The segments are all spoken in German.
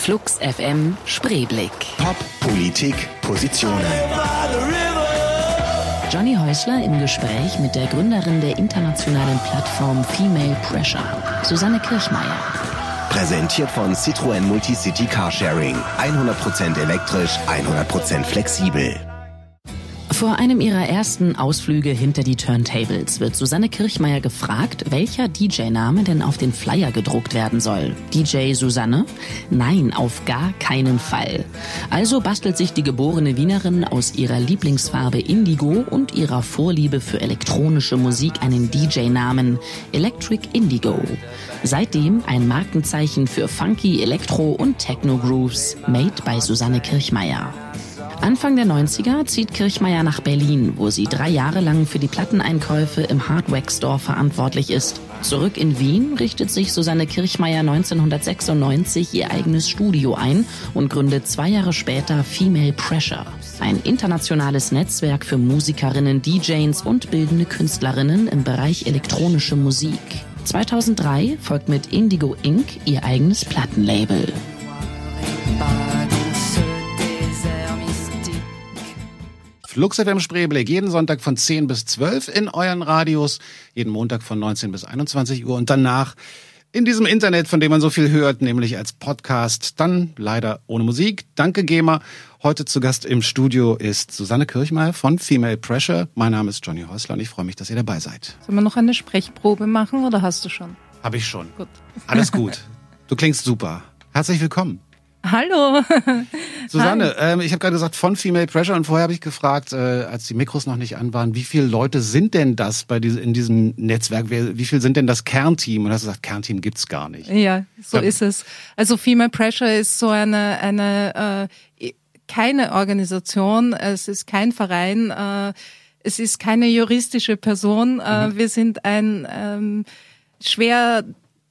Flux FM Spreeblick. Pop, Politik, Positionen. Johnny Häusler im Gespräch mit der Gründerin der internationalen Plattform Female Pressure, Susanne Kirchmeier. Präsentiert von Citroën Multicity Carsharing. 100% elektrisch, 100% flexibel. Vor einem ihrer ersten Ausflüge hinter die Turntables wird Susanne Kirchmeier gefragt, welcher DJ-Name denn auf den Flyer gedruckt werden soll. DJ Susanne? Nein, auf gar keinen Fall. Also bastelt sich die geborene Wienerin aus ihrer Lieblingsfarbe Indigo und ihrer Vorliebe für elektronische Musik einen DJ-Namen Electric Indigo. Seitdem ein Markenzeichen für Funky, Elektro und Techno Grooves, made by Susanne Kirchmeier. Anfang der 90er zieht Kirchmeier nach Berlin, wo sie drei Jahre lang für die Platteneinkäufe im Hardwax Store verantwortlich ist. Zurück in Wien richtet sich Susanne Kirchmeier 1996 ihr eigenes Studio ein und gründet zwei Jahre später Female Pressure, ein internationales Netzwerk für Musikerinnen, DJs und bildende Künstlerinnen im Bereich elektronische Musik. 2003 folgt mit Indigo Inc. ihr eigenes Plattenlabel. Flux FM Spreeblick, jeden Sonntag von 10 bis 12 in euren Radios, jeden Montag von 19 bis 21 Uhr und danach in diesem Internet, von dem man so viel hört, nämlich als Podcast, dann leider ohne Musik. Danke, GEMA. Heute zu Gast im Studio ist Susanne Kirchmeier von Female Pressure. Mein Name ist Johnny Häusler und ich freue mich, dass ihr dabei seid. Sollen wir noch eine Sprechprobe machen oder hast du schon? Habe ich schon. Gut. Alles gut. Du klingst super. Herzlich willkommen. Hallo. Susanne, ähm, ich habe gerade gesagt von Female Pressure und vorher habe ich gefragt, äh, als die Mikros noch nicht an waren, wie viele Leute sind denn das bei diese, in diesem Netzwerk? Wie, wie viel sind denn das Kernteam? Und hast du gesagt, Kernteam gibt's gar nicht. Ja, so Ja. ist es. Also Female Pressure ist so eine eine äh, keine Organisation, es ist kein Verein, äh, es ist keine juristische Person. Äh, Wir sind ein ähm, schwer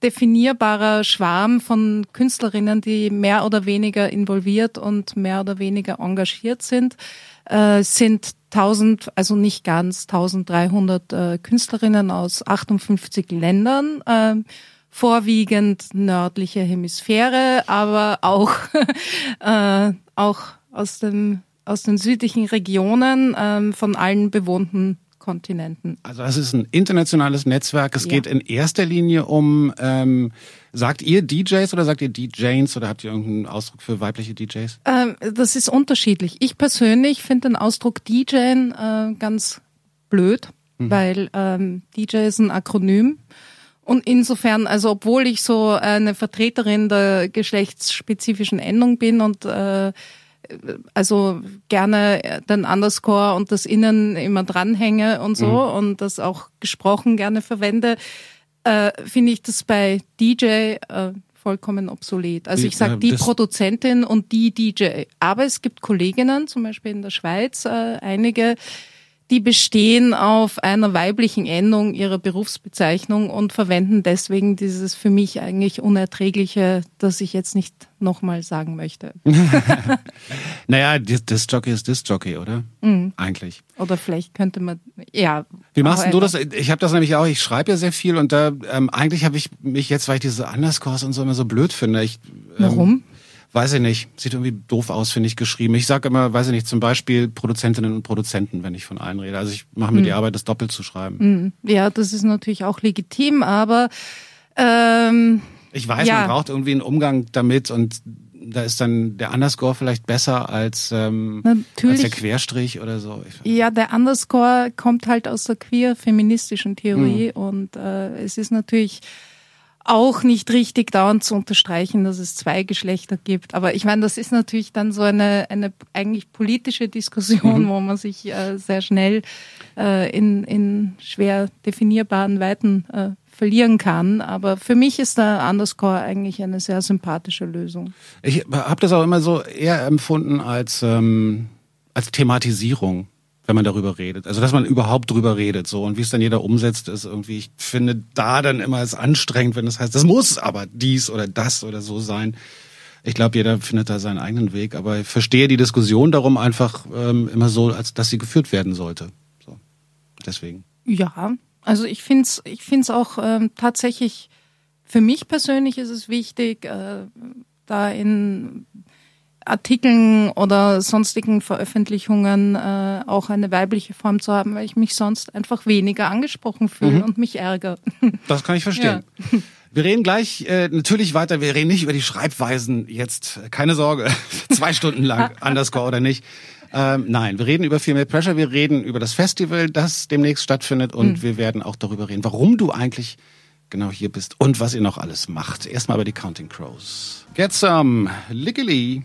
definierbarer Schwarm von Künstlerinnen, die mehr oder weniger involviert und mehr oder weniger engagiert sind, äh, sind 1000, also nicht ganz 1300 äh, Künstlerinnen aus 58 Ländern, äh, vorwiegend nördliche Hemisphäre, aber auch äh, auch aus dem aus den südlichen Regionen ähm, von allen bewohnten Kontinenten. Also es ist ein internationales Netzwerk. Es Ja. geht in erster Linie um, ähm, sagt ihr DJs oder sagt ihr DJs oder habt ihr irgendeinen Ausdruck für weibliche DJs? Ähm, das ist unterschiedlich. Ich persönlich finde den Ausdruck DJ äh, ganz blöd, weil ähm, DJ ist ein Akronym. Und insofern, also obwohl ich so eine Vertreterin der geschlechtsspezifischen Endung bin und äh, also gerne den Underscore und das Innen immer dranhänge und so und das auch gesprochen gerne verwende, äh, finde ich das bei DJ äh, vollkommen obsolet. Also ich sage die Produzentin und die DJ. Aber es gibt Kolleginnen, zum Beispiel in der Schweiz, äh, einige, die bestehen auf einer weiblichen Endung ihrer Berufsbezeichnung und verwenden deswegen dieses für mich eigentlich Unerträgliche, das ich jetzt nicht nochmal sagen möchte. Naja, Dis- Disc-Jockey ist Disc-Jockey, oder? Eigentlich. Oder vielleicht könnte man, ja. Wie machst denn du das? Ich habe das nämlich auch, ich schreibe ja sehr viel und da ähm, eigentlich habe ich mich jetzt, weil ich diese Underscores und so immer so blöd finde. Ich, ähm, Warum? Weiß ich nicht. Sieht irgendwie doof aus, finde ich, geschrieben. Ich sage immer, weiß ich nicht, zum Beispiel Produzentinnen und Produzenten, wenn ich von allen rede. Also ich mache mir die Arbeit, das doppelt zu schreiben. Ja, das ist natürlich auch legitim, aber ähm, Ich weiß, Ja. man braucht irgendwie einen Umgang damit und da ist dann der Underscore vielleicht besser als, ähm, als der Querstrich oder so. Ja, der Underscore kommt halt aus der queer-feministischen Theorie und äh, es ist natürlich auch nicht richtig dauernd zu unterstreichen, dass es zwei Geschlechter gibt. Aber ich meine, das ist natürlich dann so eine, eine eigentlich politische Diskussion, wo man sich äh, sehr schnell äh, in, in schwer definierbaren Weiten äh, verlieren kann. Aber für mich ist der Underscore eigentlich eine sehr sympathische Lösung. ich habe das auch immer so eher empfunden als, ähm, als Thematisierung, wenn man darüber redet. Also dass man überhaupt drüber redet. so Und wie es dann jeder umsetzt, ist irgendwie, ich finde da dann immer es anstrengend, wenn es heißt, das muss aber dies oder das oder so sein. Ich glaube, jeder findet da seinen eigenen Weg, aber ich verstehe die Diskussion darum einfach ähm, immer so, als dass sie geführt werden sollte. So. Deswegen. Ja, also ich find's, ich find's auch ähm, tatsächlich, für mich persönlich ist es wichtig, äh, da in Artikeln oder sonstigen Veröffentlichungen äh, auch eine weibliche Form zu haben, weil ich mich sonst einfach weniger angesprochen fühle mhm. und mich ärgere. Das kann ich verstehen. Ja. Wir reden gleich äh, natürlich weiter. Wir reden nicht über die Schreibweisen jetzt. Keine Sorge, zwei Stunden lang, underscore oder nicht. Ähm, nein, wir reden über Female Pressure. Wir reden über das Festival, das demnächst stattfindet, und mhm. wir werden auch darüber reden, warum du eigentlich genau hier bist und was ihr noch alles macht. Erstmal über die Counting Crows. Get some Lickily.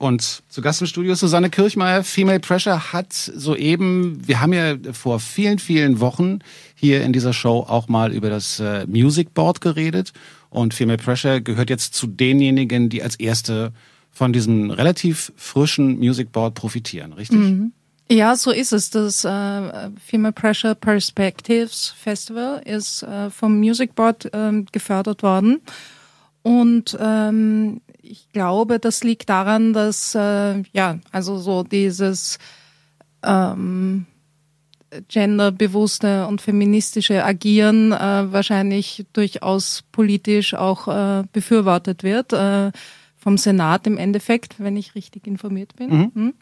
Und zu Gast im Studio Susanne Kirchmeier. Female Pressure hat soeben, wir haben ja vor vielen, vielen Wochen hier in dieser Show auch mal über das äh, Music Board geredet. Und Female Pressure gehört jetzt zu denjenigen, die als erste von diesem relativ frischen Music Board profitieren, richtig? Mhm. Ja, so ist es. Das äh, Female Pressure Perspectives Festival ist äh, vom Music Board äh, gefördert worden. Und ähm, ich glaube, das liegt daran, dass äh, ja, also so dieses ähm, genderbewusste und feministische Agieren äh, wahrscheinlich durchaus politisch auch äh, befürwortet wird. Äh, vom Senat im Endeffekt, wenn ich richtig informiert bin. Mhm. Hm.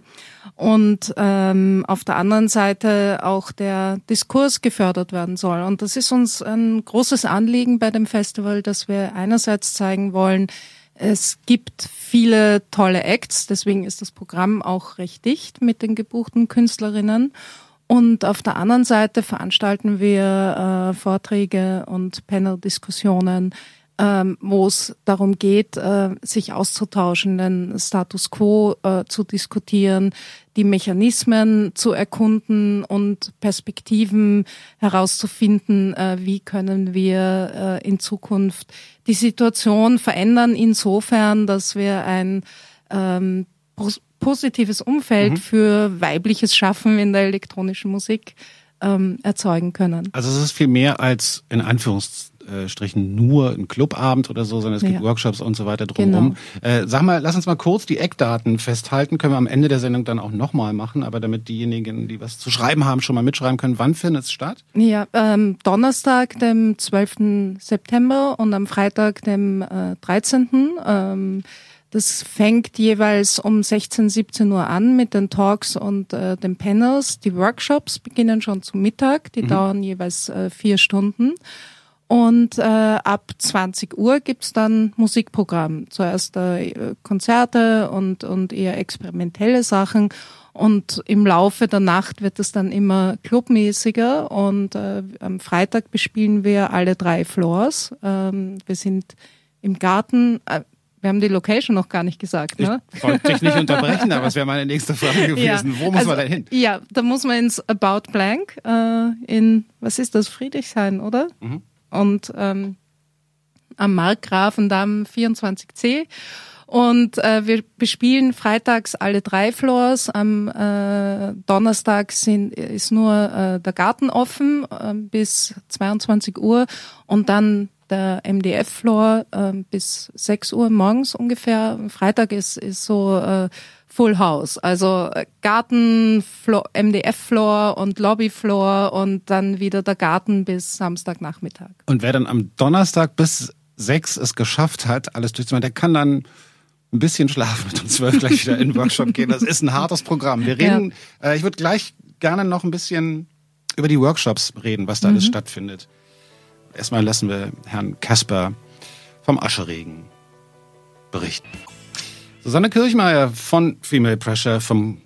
Und ähm, auf der anderen Seite auch der Diskurs gefördert werden soll. Und das ist uns ein großes Anliegen bei dem Festival, dass wir einerseits zeigen wollen, es gibt viele tolle Acts, deswegen ist das Programm auch recht dicht mit den gebuchten Künstlerinnen. Und auf der anderen Seite veranstalten wir äh, Vorträge und Panel-Diskussionen, ähm, wo es darum geht, äh, sich auszutauschen, den Status quo äh, zu diskutieren, die Mechanismen zu erkunden und Perspektiven herauszufinden, äh, wie können wir äh, in Zukunft die Situation verändern, insofern, dass wir ein ähm, positives Umfeld mhm. für weibliches Schaffen in der elektronischen Musik ähm, erzeugen können. Also es ist viel mehr als in Anführungszeichen Anführungsstrichen nur ein Clubabend oder so, sondern es gibt ja. Workshops und so weiter drumherum. Genau. Äh, sag mal, lass uns mal kurz die Eckdaten festhalten. Können wir am Ende der Sendung dann auch nochmal machen, aber damit diejenigen, die was zu schreiben haben, schon mal mitschreiben können. Wann findet es statt? Ja, ähm, Donnerstag, dem 12. September und am Freitag, dem äh, 13. Ähm, das fängt jeweils um 16, 17 Uhr an mit den Talks und äh, den Panels. Die Workshops beginnen schon zum Mittag, die mhm. dauern jeweils äh, vier Stunden. Und äh, ab 20 Uhr gibt's dann Musikprogramm. Zuerst äh, Konzerte und, und eher experimentelle Sachen. Und im Laufe der Nacht wird es dann immer clubmäßiger. Und äh, am Freitag bespielen wir alle drei Floors. Ähm, wir sind im Garten. Äh, wir haben die Location noch gar nicht gesagt, ne? Ich wollte dich nicht unterbrechen, aber es wäre meine nächste Frage gewesen. Ja, Wo muss also, man denn hin? Ja, da muss man ins About Blank äh, in, was ist das, Friedrichshain, oder? Mhm und ähm, am Markgrafendamm 24c. Und äh, wir bespielen freitags alle drei Floors. Am äh, Donnerstag sind, ist nur äh, der Garten offen äh, bis 22 Uhr und dann der MDF-Floor äh, bis 6 Uhr morgens ungefähr. Freitag ist, ist so äh, Full House. Also äh, Garten, MDF-Floor und Lobby-Floor und dann wieder der Garten bis Samstagnachmittag. Und wer dann am Donnerstag bis sechs es geschafft hat, alles durchzumachen, der kann dann ein bisschen schlafen und um zwölf gleich wieder in den Workshop gehen. Das ist ein hartes Programm. Wir reden, ja. äh, ich würde gleich gerne noch ein bisschen über die Workshops reden, was da mhm. alles stattfindet. Erstmal lassen wir Herrn Kasper vom Ascheregen berichten. Susanne Kirchmeier von Female Pressure, vom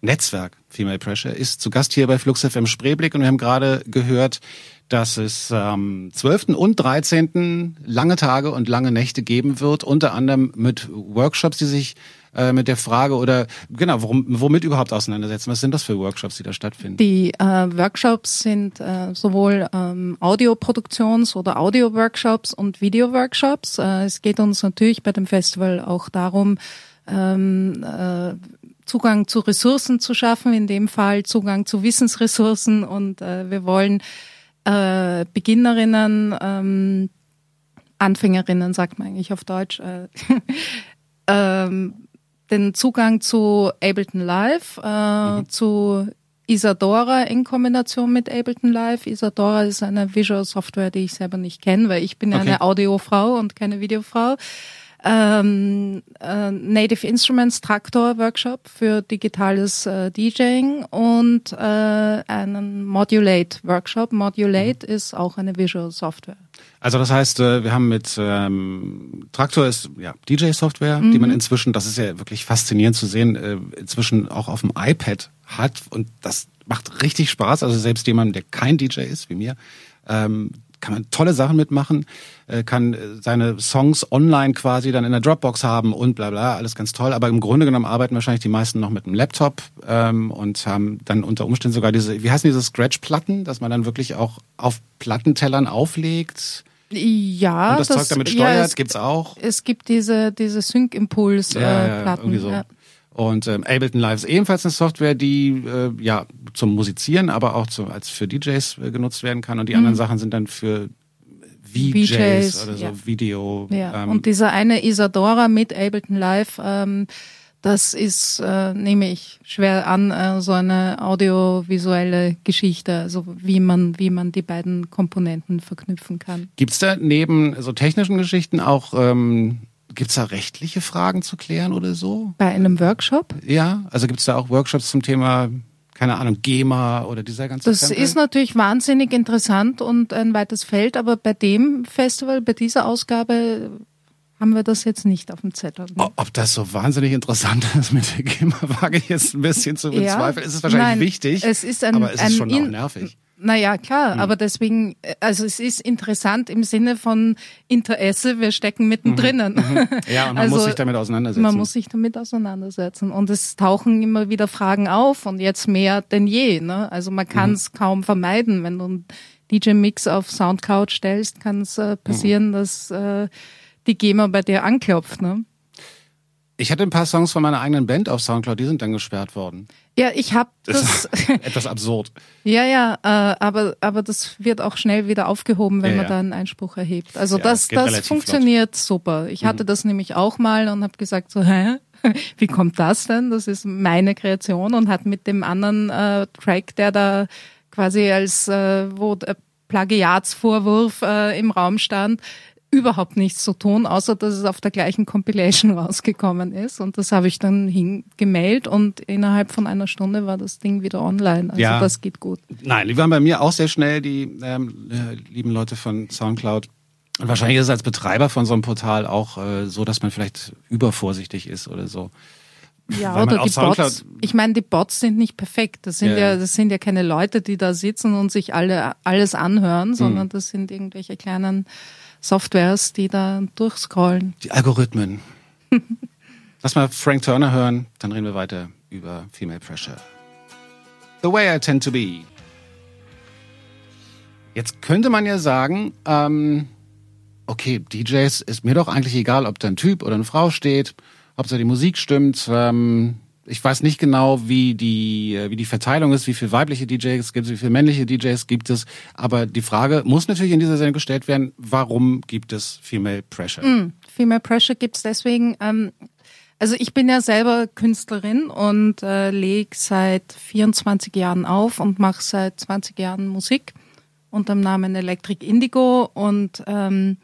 Netzwerk Female Pressure, ist zu Gast hier bei Flux FM Spreeblick und wir haben gerade gehört, dass es am 12. und 13. lange Tage und lange Nächte geben wird, unter anderem mit Workshops, die sich äh, mit der Frage oder genau, worum, womit überhaupt auseinandersetzen. Was sind das für Workshops, die da stattfinden? Die äh, Workshops sind äh, sowohl ähm, Audioproduktions- oder Audio-Workshops und Video-Workshops. Äh, es geht uns natürlich bei dem Festival auch darum, ähm, äh, Zugang zu Ressourcen zu schaffen, in dem Fall Zugang zu Wissensressourcen und äh, wir wollen äh, Beginnerinnen, ähm, Anfängerinnen, sagt man eigentlich auf Deutsch, äh, ähm, den Zugang zu Ableton Live, äh, mhm. zu Isadora in Kombination mit Ableton Live. Isadora ist eine Visual Software, die ich selber nicht kenne, weil ich bin okay. eine Audiofrau und keine Videofrau. ähm, äh, Native Instruments Traktor Workshop für digitales äh, DJing und äh, einen Modulate Workshop. Modulate mhm. ist auch eine Visual Software. Also das heißt, äh, wir haben mit ähm, Traktor ist ja DJ-Software, mhm. die man inzwischen, das ist ja wirklich faszinierend zu sehen, äh, inzwischen auch auf dem iPad hat und das macht richtig Spaß. Also selbst jemand, der kein DJ ist wie mir, ähm, kann man tolle Sachen mitmachen, äh, kann äh, seine Songs online quasi dann in der Dropbox haben und bla bla, alles ganz toll. Aber im Grunde genommen arbeiten wahrscheinlich die meisten noch mit einem Laptop ähm, und haben dann unter Umständen sogar diese, wie heißen diese Scratch-Platten, dass man dann wirklich auch auf Plattentellern auflegt. Ja, und das, das Zeug damit steuert, ja, es, gibt's auch. Es gibt diese diese Sync-Impuls-Platten. Ja, ja. Ja. Und ähm, Ableton Live ist ebenfalls eine Software, die äh, ja zum Musizieren, aber auch zu, als für DJs äh, genutzt werden kann. Und die mhm. anderen Sachen sind dann für VJs, VJs oder so ja. Video. Ja. Ähm, und dieser eine Isadora mit Ableton Live, ähm, das ist, äh, nehme ich schwer an, äh, so eine audiovisuelle Geschichte, also wie man, wie man die beiden Komponenten verknüpfen kann. Gibt's da neben so technischen Geschichten auch ähm, Gibt es da rechtliche Fragen zu klären oder so? Bei einem Workshop? Ja, also gibt es da auch Workshops zum Thema, keine Ahnung, GEMA oder dieser ganze Das Krempel? ist natürlich wahnsinnig interessant und ein weites Feld, aber bei dem Festival, bei dieser Ausgabe haben wir das jetzt nicht auf dem Zettel. Ne? Ob das so wahnsinnig interessant ist mit der GEMA, wage ich jetzt ein bisschen zu bezweifeln. Ja, es ist wahrscheinlich nein, wichtig, es ist ein, aber es ist schon auch nervig. Naja, klar, mhm. aber deswegen, also es ist interessant im Sinne von Interesse, wir stecken mittendrin. Mhm. Mhm. Ja, und man also, muss sich damit auseinandersetzen. Man muss sich damit auseinandersetzen. Und es tauchen immer wieder Fragen auf und jetzt mehr denn je. Ne? Also man kann es mhm. kaum vermeiden. Wenn du einen DJ-Mix auf Soundcloud stellst, kann es äh, passieren, mhm. dass äh, die GEMA bei dir anklopft. Ne? Ich hatte ein paar Songs von meiner eigenen Band auf Soundcloud, die sind dann gesperrt worden. Ja, ich habe das. etwas absurd. ja, ja, äh, aber aber das wird auch schnell wieder aufgehoben, wenn ja, man ja. da einen Einspruch erhebt. Also ja, das das funktioniert flott. super. Ich hatte mhm. das nämlich auch mal und habe gesagt so, hä? Wie kommt das denn? Das ist meine Kreation und hat mit dem anderen äh, Track, der da quasi als äh, wo Plagiatsvorwurf äh, im Raum stand, überhaupt nichts zu tun, außer dass es auf der gleichen Compilation rausgekommen ist. Und das habe ich dann hingemailt und innerhalb von einer Stunde war das Ding wieder online. Also ja. das geht gut. Nein, die waren bei mir auch sehr schnell, die ähm, äh, lieben Leute von Soundcloud. Und wahrscheinlich ist es als Betreiber von so einem Portal auch äh, so, dass man vielleicht übervorsichtig ist oder so. Ja, oder die Bots. Ich meine, die Bots sind nicht perfekt. Das sind ja. ja, das sind ja keine Leute, die da sitzen und sich alle alles anhören, sondern mhm. das sind irgendwelche kleinen Softwares, die da durchscrollen. Die Algorithmen. Lass mal Frank Turner hören, dann reden wir weiter über Female Pressure. The Way I Tend to Be. Jetzt könnte man ja sagen, ähm, okay, DJs ist mir doch eigentlich egal, ob da ein Typ oder eine Frau steht, ob da die Musik stimmt. Ähm, ich weiß nicht genau, wie die, äh, wie die Verteilung ist, wie viele weibliche DJs gibt es, wie viele männliche DJs gibt es. Aber die Frage muss natürlich in dieser Sendung gestellt werden, warum gibt es Female Pressure? Mm, Female Pressure gibt es deswegen, ähm, also ich bin ja selber Künstlerin und äh, lege seit 24 Jahren auf und mache seit 20 Jahren Musik unter dem Namen Electric Indigo und ähm,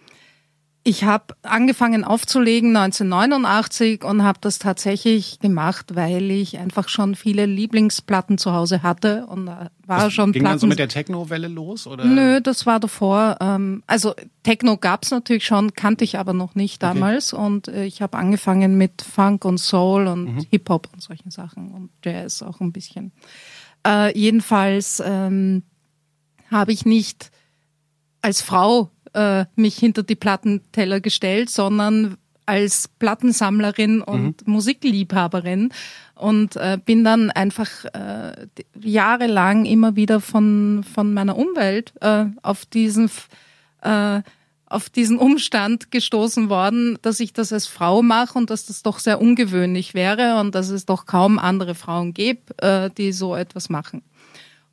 ich habe angefangen aufzulegen 1989 und habe das tatsächlich gemacht, weil ich einfach schon viele Lieblingsplatten zu Hause hatte und war das schon ging Platten. dann so mit der Techno-Welle los oder? Nö, das war davor. Ähm, also Techno gab's natürlich schon, kannte ich aber noch nicht damals okay. und äh, ich habe angefangen mit Funk und Soul und mhm. Hip Hop und solchen Sachen und Jazz auch ein bisschen. Äh, jedenfalls ähm, habe ich nicht als Frau äh, mich hinter die Plattenteller gestellt, sondern als Plattensammlerin und mhm. Musikliebhaberin und äh, bin dann einfach äh, jahrelang immer wieder von von meiner Umwelt äh, auf diesen äh, auf diesen Umstand gestoßen worden, dass ich das als Frau mache und dass das doch sehr ungewöhnlich wäre und dass es doch kaum andere Frauen gibt, äh, die so etwas machen.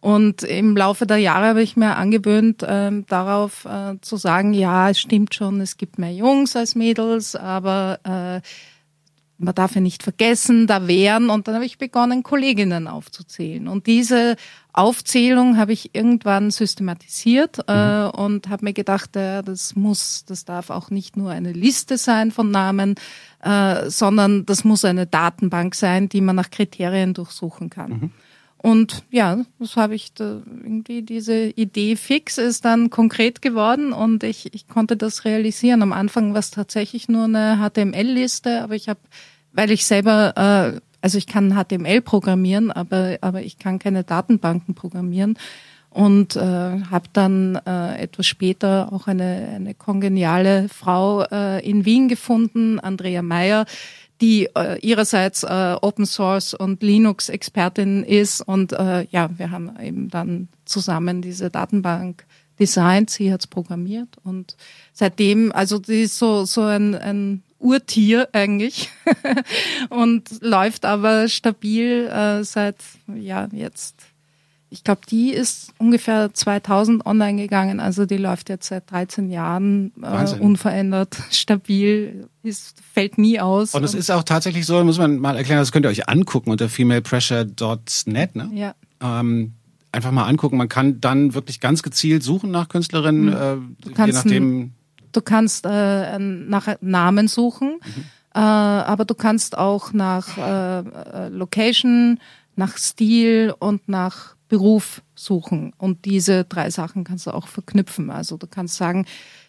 Und im Laufe der Jahre habe ich mir angewöhnt, ähm, darauf äh, zu sagen, ja, es stimmt schon, es gibt mehr Jungs als Mädels, aber äh, man darf ja nicht vergessen, da wären. Und dann habe ich begonnen, Kolleginnen aufzuzählen. Und diese Aufzählung habe ich irgendwann systematisiert äh, mhm. und habe mir gedacht, äh, das muss, das darf auch nicht nur eine Liste sein von Namen, äh, sondern das muss eine Datenbank sein, die man nach Kriterien durchsuchen kann. Mhm. Und ja, das habe ich da irgendwie diese Idee fix ist dann konkret geworden und ich, ich konnte das realisieren. Am Anfang war es tatsächlich nur eine HTML-Liste, aber ich habe, weil ich selber, äh, also ich kann HTML programmieren, aber aber ich kann keine Datenbanken programmieren und äh, habe dann äh, etwas später auch eine eine kongeniale Frau äh, in Wien gefunden, Andrea Meyer, die äh, ihrerseits äh, Open Source und Linux Expertin ist und äh, ja, wir haben eben dann zusammen diese Datenbank designt, sie hat's programmiert und seitdem, also die ist so so ein, ein Urtier eigentlich und läuft aber stabil äh, seit ja jetzt ich glaube, die ist ungefähr 2000 online gegangen. Also die läuft jetzt seit 13 Jahren äh, unverändert, stabil, ist, fällt nie aus. Und es ist auch tatsächlich so, muss man mal erklären, das könnt ihr euch angucken unter femalepressure.net. Ne? Ja. Ähm, einfach mal angucken. Man kann dann wirklich ganz gezielt suchen nach Künstlerinnen, mhm. äh, je nachdem. Du kannst äh, nach Namen suchen, mhm. äh, aber du kannst auch nach äh, äh Location, nach Stil und nach Beruf suchen. Und diese drei Sachen kannst du auch verknüpfen. Also du kannst sagen,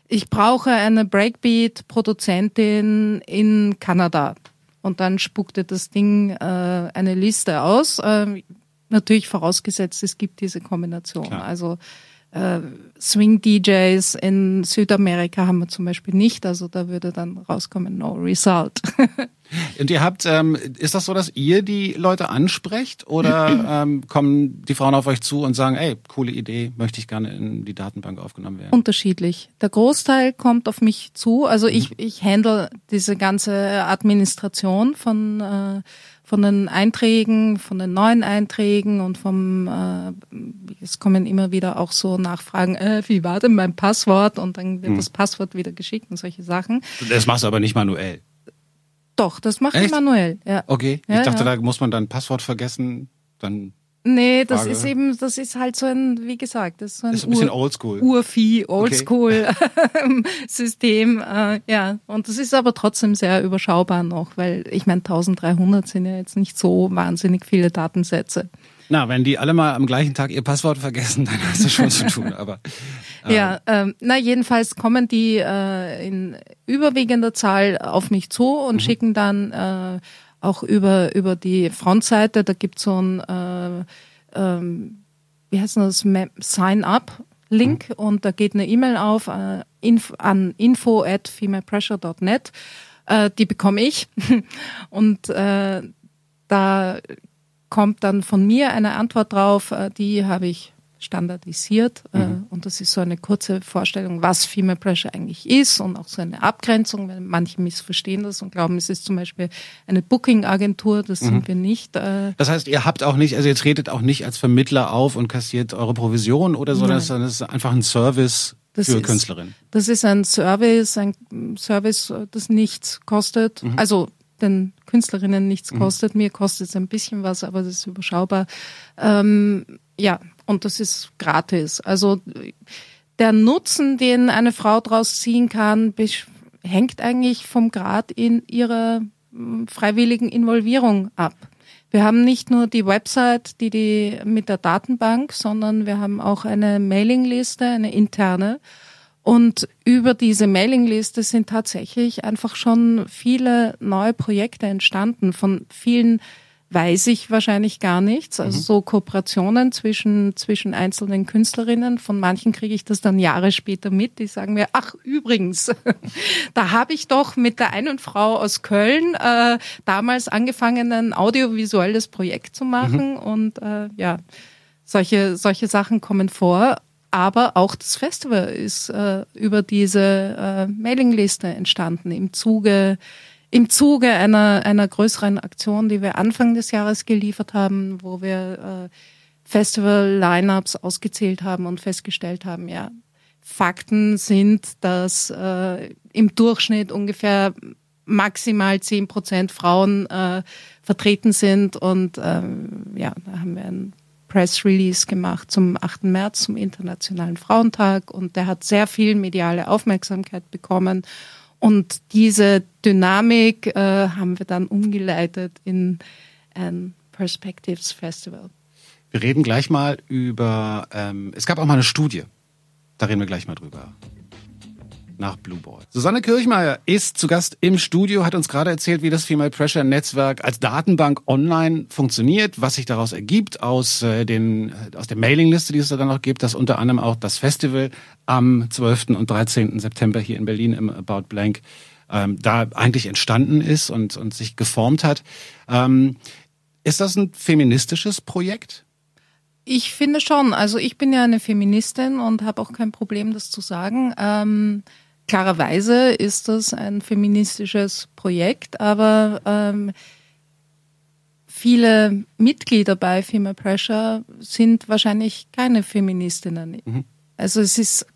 ich brauche eine Breakbeat-Produzentin in Kanada. Und dann spuckt dir das Ding äh, eine Liste aus. Äh, natürlich vorausgesetzt, es gibt diese Kombination. Klar. Also äh, Swing-DJs in Südamerika haben wir zum Beispiel nicht. Also da würde dann rauskommen, no result. Und ihr habt, ähm, ist das so, dass ihr die Leute ansprecht oder ähm, kommen die Frauen auf euch zu und sagen, ey, coole Idee, möchte ich gerne in die Datenbank aufgenommen werden? Unterschiedlich. Der Großteil kommt auf mich zu. Also mhm. ich, ich handle diese ganze Administration von äh, von den Einträgen, von den neuen Einträgen und vom, äh, es kommen immer wieder auch so Nachfragen, äh, wie war denn mein Passwort? Und dann wird mhm. das Passwort wieder geschickt und solche Sachen. Das machst du aber nicht manuell. Doch, das mache ich manuell. Ja. Okay, ich ja, dachte, ja. da muss man dann Passwort vergessen, dann. Nee, das Frage. ist eben, das ist halt so ein, wie gesagt, das ist so ein, ist ein bisschen oldschool. Urvieh, oldschool okay. System, äh, ja. Und das ist aber trotzdem sehr überschaubar noch, weil ich meine, 1300 sind ja jetzt nicht so wahnsinnig viele Datensätze. Na, wenn die alle mal am gleichen Tag ihr Passwort vergessen, dann hast du schon zu tun. Aber ähm. ja, ähm, na jedenfalls kommen die äh, in überwiegender Zahl auf mich zu und mhm. schicken dann äh, auch über über die Frontseite. Da gibt's so ein äh, ähm, wie heißt das Sign Up Link mhm. und da geht eine E-Mail auf äh, inf an info at femalepressure.net. Äh, die bekomme ich und äh, da kommt dann von mir eine Antwort drauf, äh, die habe ich standardisiert äh, mhm. und das ist so eine kurze Vorstellung, was Female Pressure eigentlich ist und auch so eine Abgrenzung, weil manche missverstehen das und glauben, es ist zum Beispiel eine Booking-Agentur, das mhm. sind wir nicht. Äh. Das heißt, ihr habt auch nicht, also ihr tretet auch nicht als Vermittler auf und kassiert eure Provision oder so, das ist einfach ein Service das für ist, Künstlerinnen. Das ist ein Service, ein Service, das nichts kostet. Mhm. Also den Künstlerinnen nichts mhm. kostet. Mir kostet es ein bisschen was, aber das ist überschaubar. Ähm, ja, und das ist gratis. Also der Nutzen, den eine Frau daraus ziehen kann, hängt eigentlich vom Grad in ihrer hm, freiwilligen Involvierung ab. Wir haben nicht nur die Website, die die mit der Datenbank, sondern wir haben auch eine Mailingliste, eine interne. Und über diese Mailingliste sind tatsächlich einfach schon viele neue Projekte entstanden von vielen weiß ich wahrscheinlich gar nichts. Also mhm. so Kooperationen zwischen, zwischen einzelnen Künstlerinnen. Von manchen kriege ich das dann Jahre später mit. Die sagen mir, ach übrigens, da habe ich doch mit der einen Frau aus Köln äh, damals angefangen, ein audiovisuelles Projekt zu machen. Mhm. Und äh, ja, solche, solche Sachen kommen vor. Aber auch das Festival ist äh, über diese äh, Mailingliste entstanden im Zuge im Zuge einer, einer größeren Aktion, die wir Anfang des Jahres geliefert haben, wo wir äh, Festival-Lineups ausgezählt haben und festgestellt haben, ja, Fakten sind, dass äh, im Durchschnitt ungefähr maximal zehn Prozent Frauen äh, vertreten sind. Und ähm, ja, da haben wir ein Press Release gemacht zum 8. März, zum Internationalen Frauentag. Und der hat sehr viel mediale Aufmerksamkeit bekommen. Und diese Dynamik äh, haben wir dann umgeleitet in ein Perspectives Festival. Wir reden gleich mal über, ähm, es gab auch mal eine Studie, da reden wir gleich mal drüber nach Blue Ball. Susanne Kirchmeier ist zu Gast im Studio, hat uns gerade erzählt, wie das Female Pressure Netzwerk als Datenbank online funktioniert, was sich daraus ergibt aus äh, den aus der Mailingliste, die es da dann noch gibt, dass unter anderem auch das Festival am 12. und 13. September hier in Berlin im About Blank ähm, da eigentlich entstanden ist und, und sich geformt hat. Ähm, ist das ein feministisches Projekt? Ich finde schon. Also ich bin ja eine Feministin und habe auch kein Problem, das zu sagen. Ähm, Klarerweise ist das ein feministisches Projekt, aber ähm, viele Mitglieder bei Female Pressure sind wahrscheinlich keine Feministinnen. Mhm. Also es ist,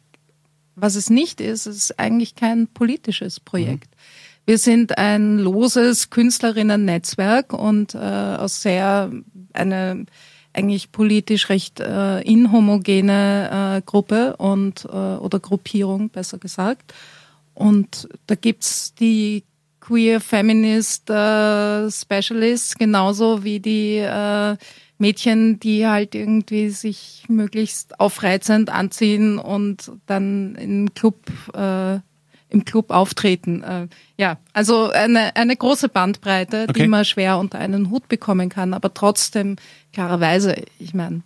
was es nicht ist, es ist eigentlich kein politisches Projekt. Mhm. Wir sind ein loses Künstlerinnen-Netzwerk und äh, aus sehr eine eigentlich politisch recht äh, inhomogene äh, Gruppe und äh, oder Gruppierung, besser gesagt. Und da gibt's die Queer Feminist äh, Specialists genauso wie die äh, Mädchen, die halt irgendwie sich möglichst aufreizend anziehen und dann in Club äh, im Club auftreten. Äh, ja, also eine, eine große Bandbreite, okay. die man schwer unter einen Hut bekommen kann, aber trotzdem klarerweise, ich meine,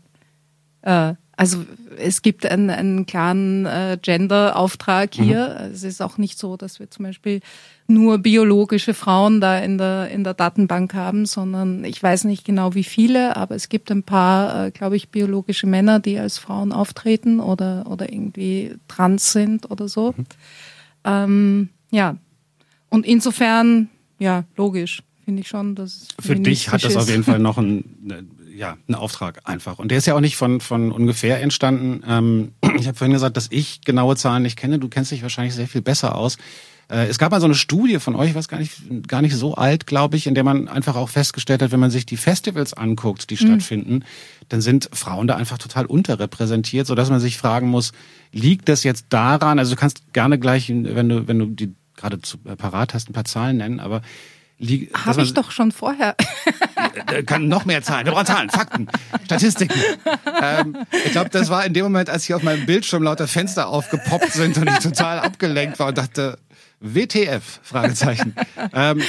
äh, also es gibt einen, einen klaren äh, Gender-Auftrag hier. Mhm. Es ist auch nicht so, dass wir zum Beispiel nur biologische Frauen da in der, in der Datenbank haben, sondern ich weiß nicht genau wie viele, aber es gibt ein paar, äh, glaube ich, biologische Männer, die als Frauen auftreten oder, oder irgendwie trans sind oder so. Mhm. Ähm, ja, und insofern, ja, logisch, finde ich schon, dass Für dich hat das ist. auf jeden Fall noch ein, ne, ja, ein Auftrag einfach. Und der ist ja auch nicht von, von ungefähr entstanden. Ähm, ich habe vorhin gesagt, dass ich genaue Zahlen nicht kenne. Du kennst dich wahrscheinlich sehr viel besser aus. Äh, es gab mal so eine Studie von euch, weiß gar nicht, gar nicht so alt, glaube ich, in der man einfach auch festgestellt hat, wenn man sich die Festivals anguckt, die mhm. stattfinden, dann sind Frauen da einfach total unterrepräsentiert, so dass man sich fragen muss, liegt das jetzt daran, also du kannst gerne gleich, wenn du, wenn du die gerade zu, äh, parat hast, ein paar Zahlen nennen, aber habe ich doch schon vorher. Äh, kann noch mehr Zahlen. Wir brauchen Zahlen, Fakten, Statistiken. Ähm, ich glaube, das war in dem Moment, als hier auf meinem Bildschirm lauter Fenster aufgepoppt sind und ich total abgelenkt war und dachte, WTF? Fragezeichen. ähm,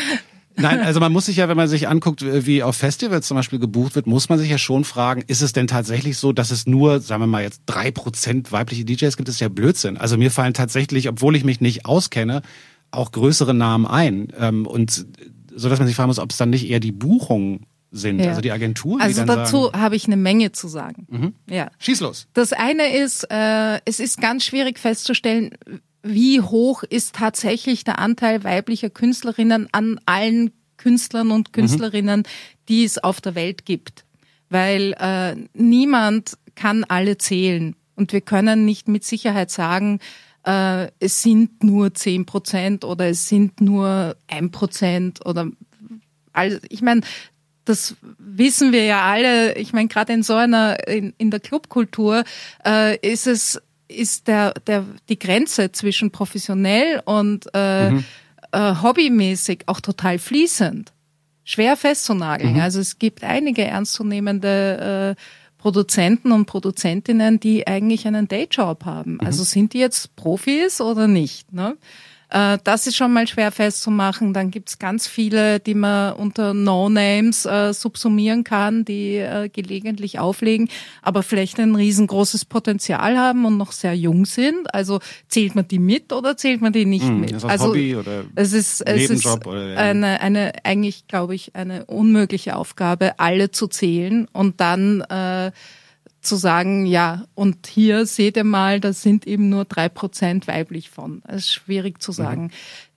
Nein, also man muss sich ja, wenn man sich anguckt, wie auf Festivals zum Beispiel gebucht wird, muss man sich ja schon fragen, ist es denn tatsächlich so, dass es nur, sagen wir mal jetzt drei Prozent weibliche DJs gibt? Das ist ja Blödsinn. Also mir fallen tatsächlich, obwohl ich mich nicht auskenne, auch größere Namen ein. Ähm, und so dass man sich fragen muss, ob es dann nicht eher die Buchungen sind, ja. also die Agenturen. Also die dazu habe ich eine Menge zu sagen. Mhm. Ja. Schieß los. Das eine ist, äh, es ist ganz schwierig festzustellen, wie hoch ist tatsächlich der Anteil weiblicher Künstlerinnen an allen Künstlern und Künstlerinnen, mhm. die es auf der Welt gibt. Weil äh, niemand kann alle zählen. Und wir können nicht mit Sicherheit sagen, äh, es sind nur zehn Prozent oder es sind nur ein Prozent oder also ich meine, das wissen wir ja alle. Ich meine, gerade in so einer in, in der Clubkultur äh, ist es ist der, der, die Grenze zwischen professionell und äh, mhm. äh, hobbymäßig auch total fließend. Schwer festzunageln. Mhm. Also es gibt einige ernstzunehmende äh, Produzenten und Produzentinnen, die eigentlich einen Dayjob haben. Mhm. Also sind die jetzt Profis oder nicht? Ne? Äh, das ist schon mal schwer festzumachen. Dann gibt's ganz viele, die man unter No-Names äh, subsumieren kann, die äh, gelegentlich auflegen, aber vielleicht ein riesengroßes Potenzial haben und noch sehr jung sind. Also zählt man die mit oder zählt man die nicht hm, mit? Ist das also Hobby oder es ist, es ist oder, eine, eine eigentlich, glaube ich, eine unmögliche Aufgabe, alle zu zählen und dann äh, zu sagen, ja, und hier seht ihr mal, da sind eben nur drei Prozent weiblich von. Das ist schwierig zu sagen. Mhm.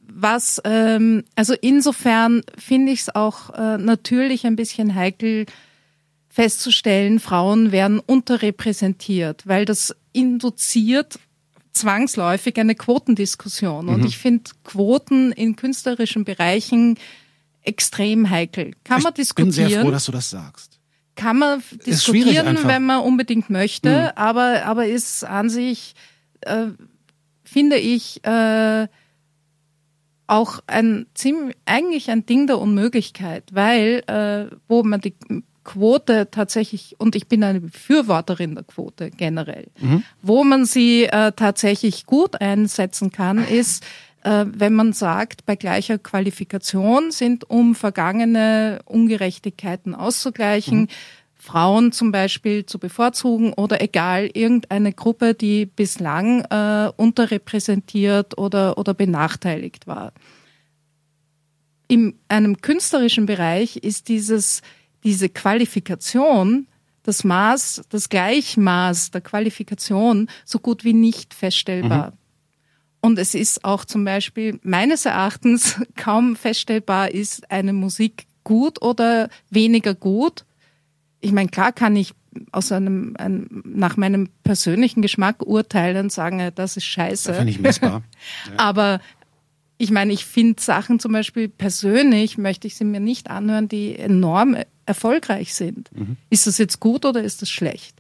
Was, ähm, also insofern finde ich es auch äh, natürlich ein bisschen heikel festzustellen, Frauen werden unterrepräsentiert, weil das induziert zwangsläufig eine Quotendiskussion. Und mhm. ich finde Quoten in künstlerischen Bereichen extrem heikel. Kann man diskutieren. Ich bin sehr froh, dass du das sagst. Kann man diskutieren, wenn man unbedingt möchte, mhm. aber, aber ist an sich, äh, finde ich, äh, auch ein ziemlich, eigentlich ein Ding der Unmöglichkeit, weil äh, wo man die Quote tatsächlich, und ich bin eine Befürworterin der Quote generell, mhm. wo man sie äh, tatsächlich gut einsetzen kann, ist, wenn man sagt, bei gleicher Qualifikation sind, um vergangene Ungerechtigkeiten auszugleichen, mhm. Frauen zum Beispiel zu bevorzugen oder egal irgendeine Gruppe, die bislang äh, unterrepräsentiert oder, oder benachteiligt war. In einem künstlerischen Bereich ist dieses, diese Qualifikation, das Maß, das Gleichmaß der Qualifikation so gut wie nicht feststellbar. Mhm. Und es ist auch zum Beispiel meines Erachtens kaum feststellbar, ist eine Musik gut oder weniger gut ich meine, klar kann ich aus einem, einem, nach meinem persönlichen Geschmack urteilen und sagen, das ist scheiße. Das ich messbar. Ja. Aber ich meine, ich finde Sachen zum Beispiel persönlich, möchte ich sie mir nicht anhören, die enorm erfolgreich sind. Mhm. Ist das jetzt gut oder ist das schlecht?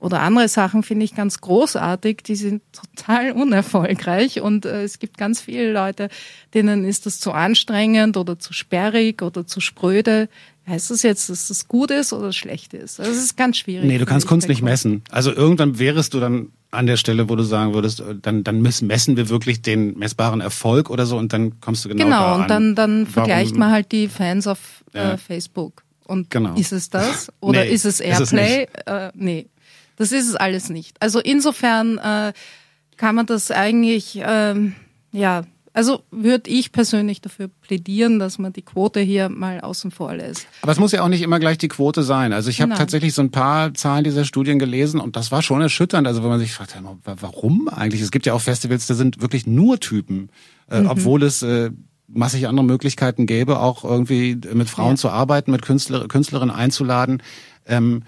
Oder andere Sachen finde ich ganz großartig, die sind total unerfolgreich und äh, es gibt ganz viele Leute, denen ist das zu anstrengend oder zu sperrig oder zu spröde. Heißt das jetzt, dass das gut ist oder schlecht ist? Das ist ganz schwierig. Nee, du kannst Kunst nicht messen. Also irgendwann wärest du dann an der Stelle, wo du sagen würdest, äh, dann, dann messen wir wirklich den messbaren Erfolg oder so und dann kommst du genau Genau, und dann, dann vergleicht man halt die Fans auf äh, ja. Facebook. Und genau. ist es das? Oder nee, ist es Airplay? Ist es äh, nee. Das ist es alles nicht. Also insofern äh, kann man das eigentlich, ähm, ja, also würde ich persönlich dafür plädieren, dass man die Quote hier mal außen vor lässt. Aber es muss ja auch nicht immer gleich die Quote sein. Also ich habe tatsächlich so ein paar Zahlen dieser Studien gelesen und das war schon erschütternd. Also wenn man sich fragt, warum eigentlich? Es gibt ja auch Festivals, da sind wirklich nur Typen, äh, mhm. obwohl es äh, massig andere Möglichkeiten gäbe, auch irgendwie mit Frauen ja. zu arbeiten, mit Künstler, Künstlerinnen einzuladen. Ähm,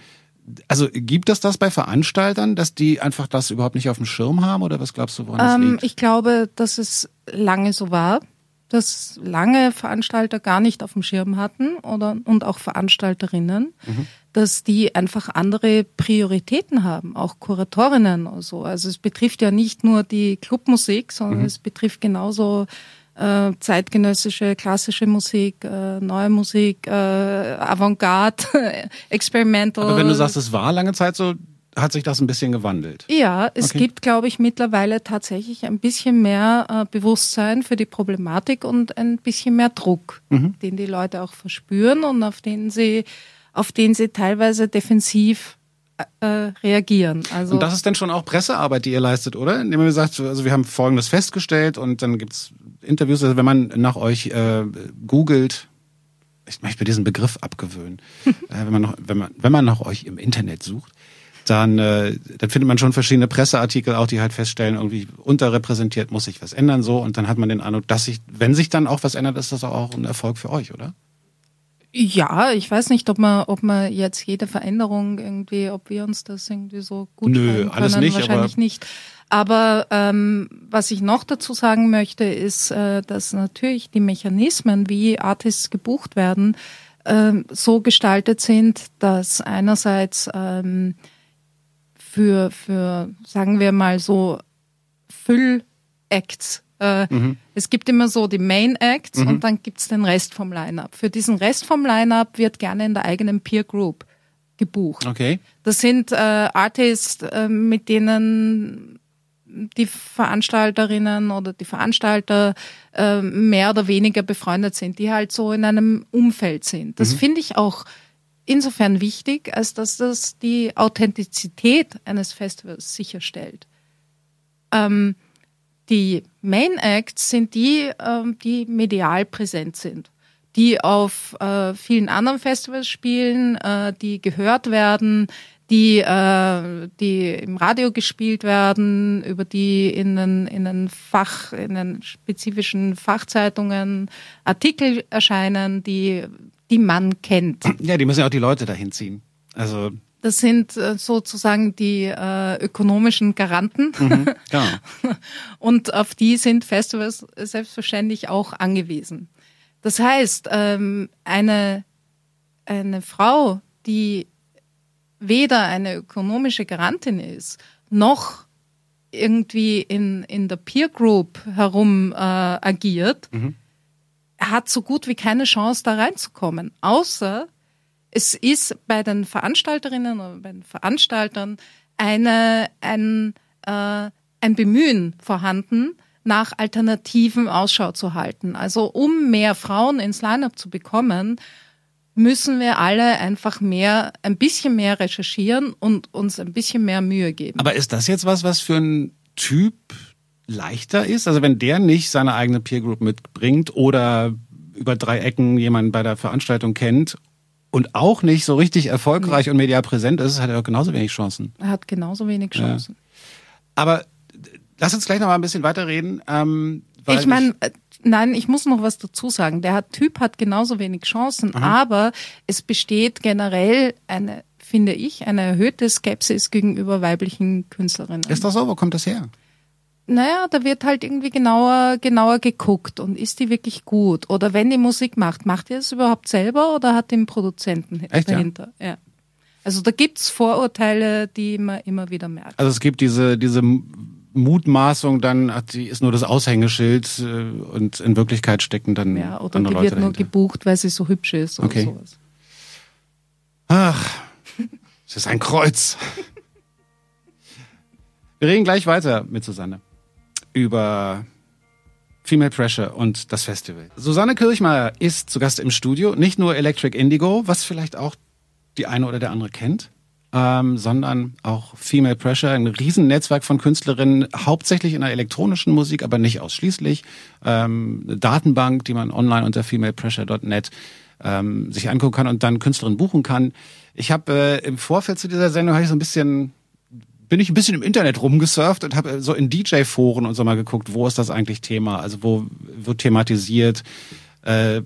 also gibt es das bei Veranstaltern, dass die einfach das überhaupt nicht auf dem Schirm haben oder was glaubst du, woran ähm, das liegt? Ich glaube, dass es lange so war, dass lange Veranstalter gar nicht auf dem Schirm hatten oder und auch Veranstalterinnen, mhm. dass die einfach andere Prioritäten haben, auch Kuratorinnen oder so. Also es betrifft ja nicht nur die Clubmusik, sondern mhm. es betrifft genauso äh, zeitgenössische, klassische Musik, äh, neue Musik, äh, Avantgarde, Experimental. Aber wenn du sagst, es war lange Zeit so, hat sich das ein bisschen gewandelt? Ja, es okay. gibt, glaube ich, mittlerweile tatsächlich ein bisschen mehr äh, Bewusstsein für die Problematik und ein bisschen mehr Druck, mhm. den die Leute auch verspüren und auf den sie, auf den sie teilweise defensiv äh, reagieren. Also und das ist dann schon auch Pressearbeit, die ihr leistet, oder? Indem ihr sagt, also wir haben Folgendes festgestellt und dann gibt's Interviews, also wenn man nach euch äh, googelt, ich möchte mir diesen Begriff abgewöhnen, äh, wenn, man noch, wenn, man, wenn man nach euch im Internet sucht, dann, äh, dann findet man schon verschiedene Presseartikel auch, die halt feststellen, irgendwie unterrepräsentiert muss sich was ändern so und dann hat man den Eindruck, dass sich, wenn sich dann auch was ändert, ist das auch ein Erfolg für euch, oder? Ja, ich weiß nicht, ob man, ob man jetzt jede Veränderung irgendwie, ob wir uns das irgendwie so gut Nö, alles nicht, wahrscheinlich aber nicht. Aber ähm, was ich noch dazu sagen möchte, ist, äh, dass natürlich die Mechanismen, wie Artists gebucht werden, äh, so gestaltet sind, dass einerseits ähm, für, für, sagen wir mal so, Füll-Acts äh, mhm. Es gibt immer so die Main Acts mhm. und dann gibt's den Rest vom Line-Up. Für diesen Rest vom Line-Up wird gerne in der eigenen Peer Group gebucht. Okay. Das sind äh, Artists, äh, mit denen die Veranstalterinnen oder die Veranstalter äh, mehr oder weniger befreundet sind, die halt so in einem Umfeld sind. Das mhm. finde ich auch insofern wichtig, als dass das die Authentizität eines Festivals sicherstellt. Ähm, die Main Acts sind die, ähm, die medial präsent sind, die auf äh, vielen anderen Festivals spielen, äh, die gehört werden, die, äh, die im Radio gespielt werden, über die in den, in den Fach, in den spezifischen Fachzeitungen Artikel erscheinen, die, die man kennt. Ja, die müssen ja auch die Leute dahin ziehen. Also Das sind äh, sozusagen die äh, ökonomischen Garanten. Mhm, ja. Und auf die sind Festivals selbstverständlich auch angewiesen. Das heißt, ähm, eine, eine Frau, die weder eine ökonomische Garantin ist, noch irgendwie in, in der Peer Group herum äh, agiert, mhm. hat so gut wie keine Chance, da reinzukommen. Außer es ist bei den Veranstalterinnen oder bei den Veranstaltern eine, ein, äh, ein Bemühen vorhanden, nach Alternativen Ausschau zu halten. Also um mehr Frauen ins Line-up zu bekommen, müssen wir alle einfach mehr, ein bisschen mehr recherchieren und uns ein bisschen mehr Mühe geben. Aber ist das jetzt was, was für ein Typ leichter ist? Also wenn der nicht seine eigene Peer Group mitbringt oder über drei Ecken jemanden bei der Veranstaltung kennt und auch nicht so richtig erfolgreich und medial präsent ist, hat er genauso wenig Chancen. Er hat genauso wenig Chancen. Ja. Aber lass uns gleich noch mal ein bisschen weiterreden. Ähm, ich meine, äh, nein, ich muss noch was dazu sagen. Der Typ hat genauso wenig Chancen, Aha. aber es besteht generell eine, finde ich, eine erhöhte Skepsis gegenüber weiblichen Künstlerinnen. Ist das so? Wo kommt das her? Naja, da wird halt irgendwie genauer, genauer geguckt und ist die wirklich gut? Oder wenn die Musik macht, macht die das überhaupt selber oder hat einen Produzenten Echt, dahinter? Ja? ja. Also da gibt's Vorurteile, die man immer wieder merkt. Also es gibt diese, diese Mutmaßung dann, hat die ist nur das Aushängeschild äh, und in Wirklichkeit stecken dann ja, oder andere die Leute wird dahinter. nur gebucht, weil sie so hübsch ist oder okay. sowas. Ach, es ist ein Kreuz. Wir reden gleich weiter mit Susanne über Female Pressure und das Festival. Susanne Kirchmeier ist zu Gast im Studio, nicht nur Electric Indigo, was vielleicht auch die eine oder der andere kennt, ähm, sondern auch Female Pressure, ein Riesennetzwerk von Künstlerinnen, hauptsächlich in der elektronischen Musik, aber nicht ausschließlich. Ähm, eine Datenbank, die man online unter femalepressure.net ähm, sich angucken kann und dann Künstlerinnen buchen kann. Ich habe äh, im Vorfeld zu dieser Sendung habe ich so ein bisschen bin ich ein bisschen im Internet rumgesurft und habe so in DJ-Foren und so mal geguckt, wo ist das eigentlich Thema? Also wo wird thematisiert? Äh,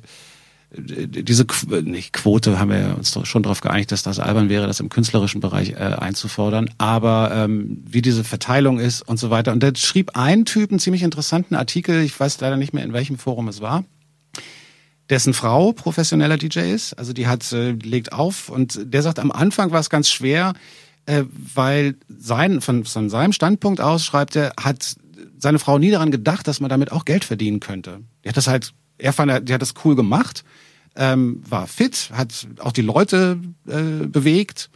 diese Qu nicht Quote haben wir uns schon darauf geeinigt, dass das albern wäre, das im künstlerischen Bereich äh, einzufordern, aber ähm, wie diese Verteilung ist und so weiter. Und da schrieb ein Typ einen ziemlich interessanten Artikel, ich weiß leider nicht mehr, in welchem Forum es war, dessen Frau professioneller DJ ist, also die hat, äh, legt auf und der sagt, am Anfang war es ganz schwer, äh, weil sein, von, von seinem Standpunkt aus, schreibt er, hat seine Frau nie daran gedacht, dass man damit auch Geld verdienen könnte. Die hat das halt, er fand, die hat das cool gemacht, ähm, war fit, hat auch die Leute äh, bewegt,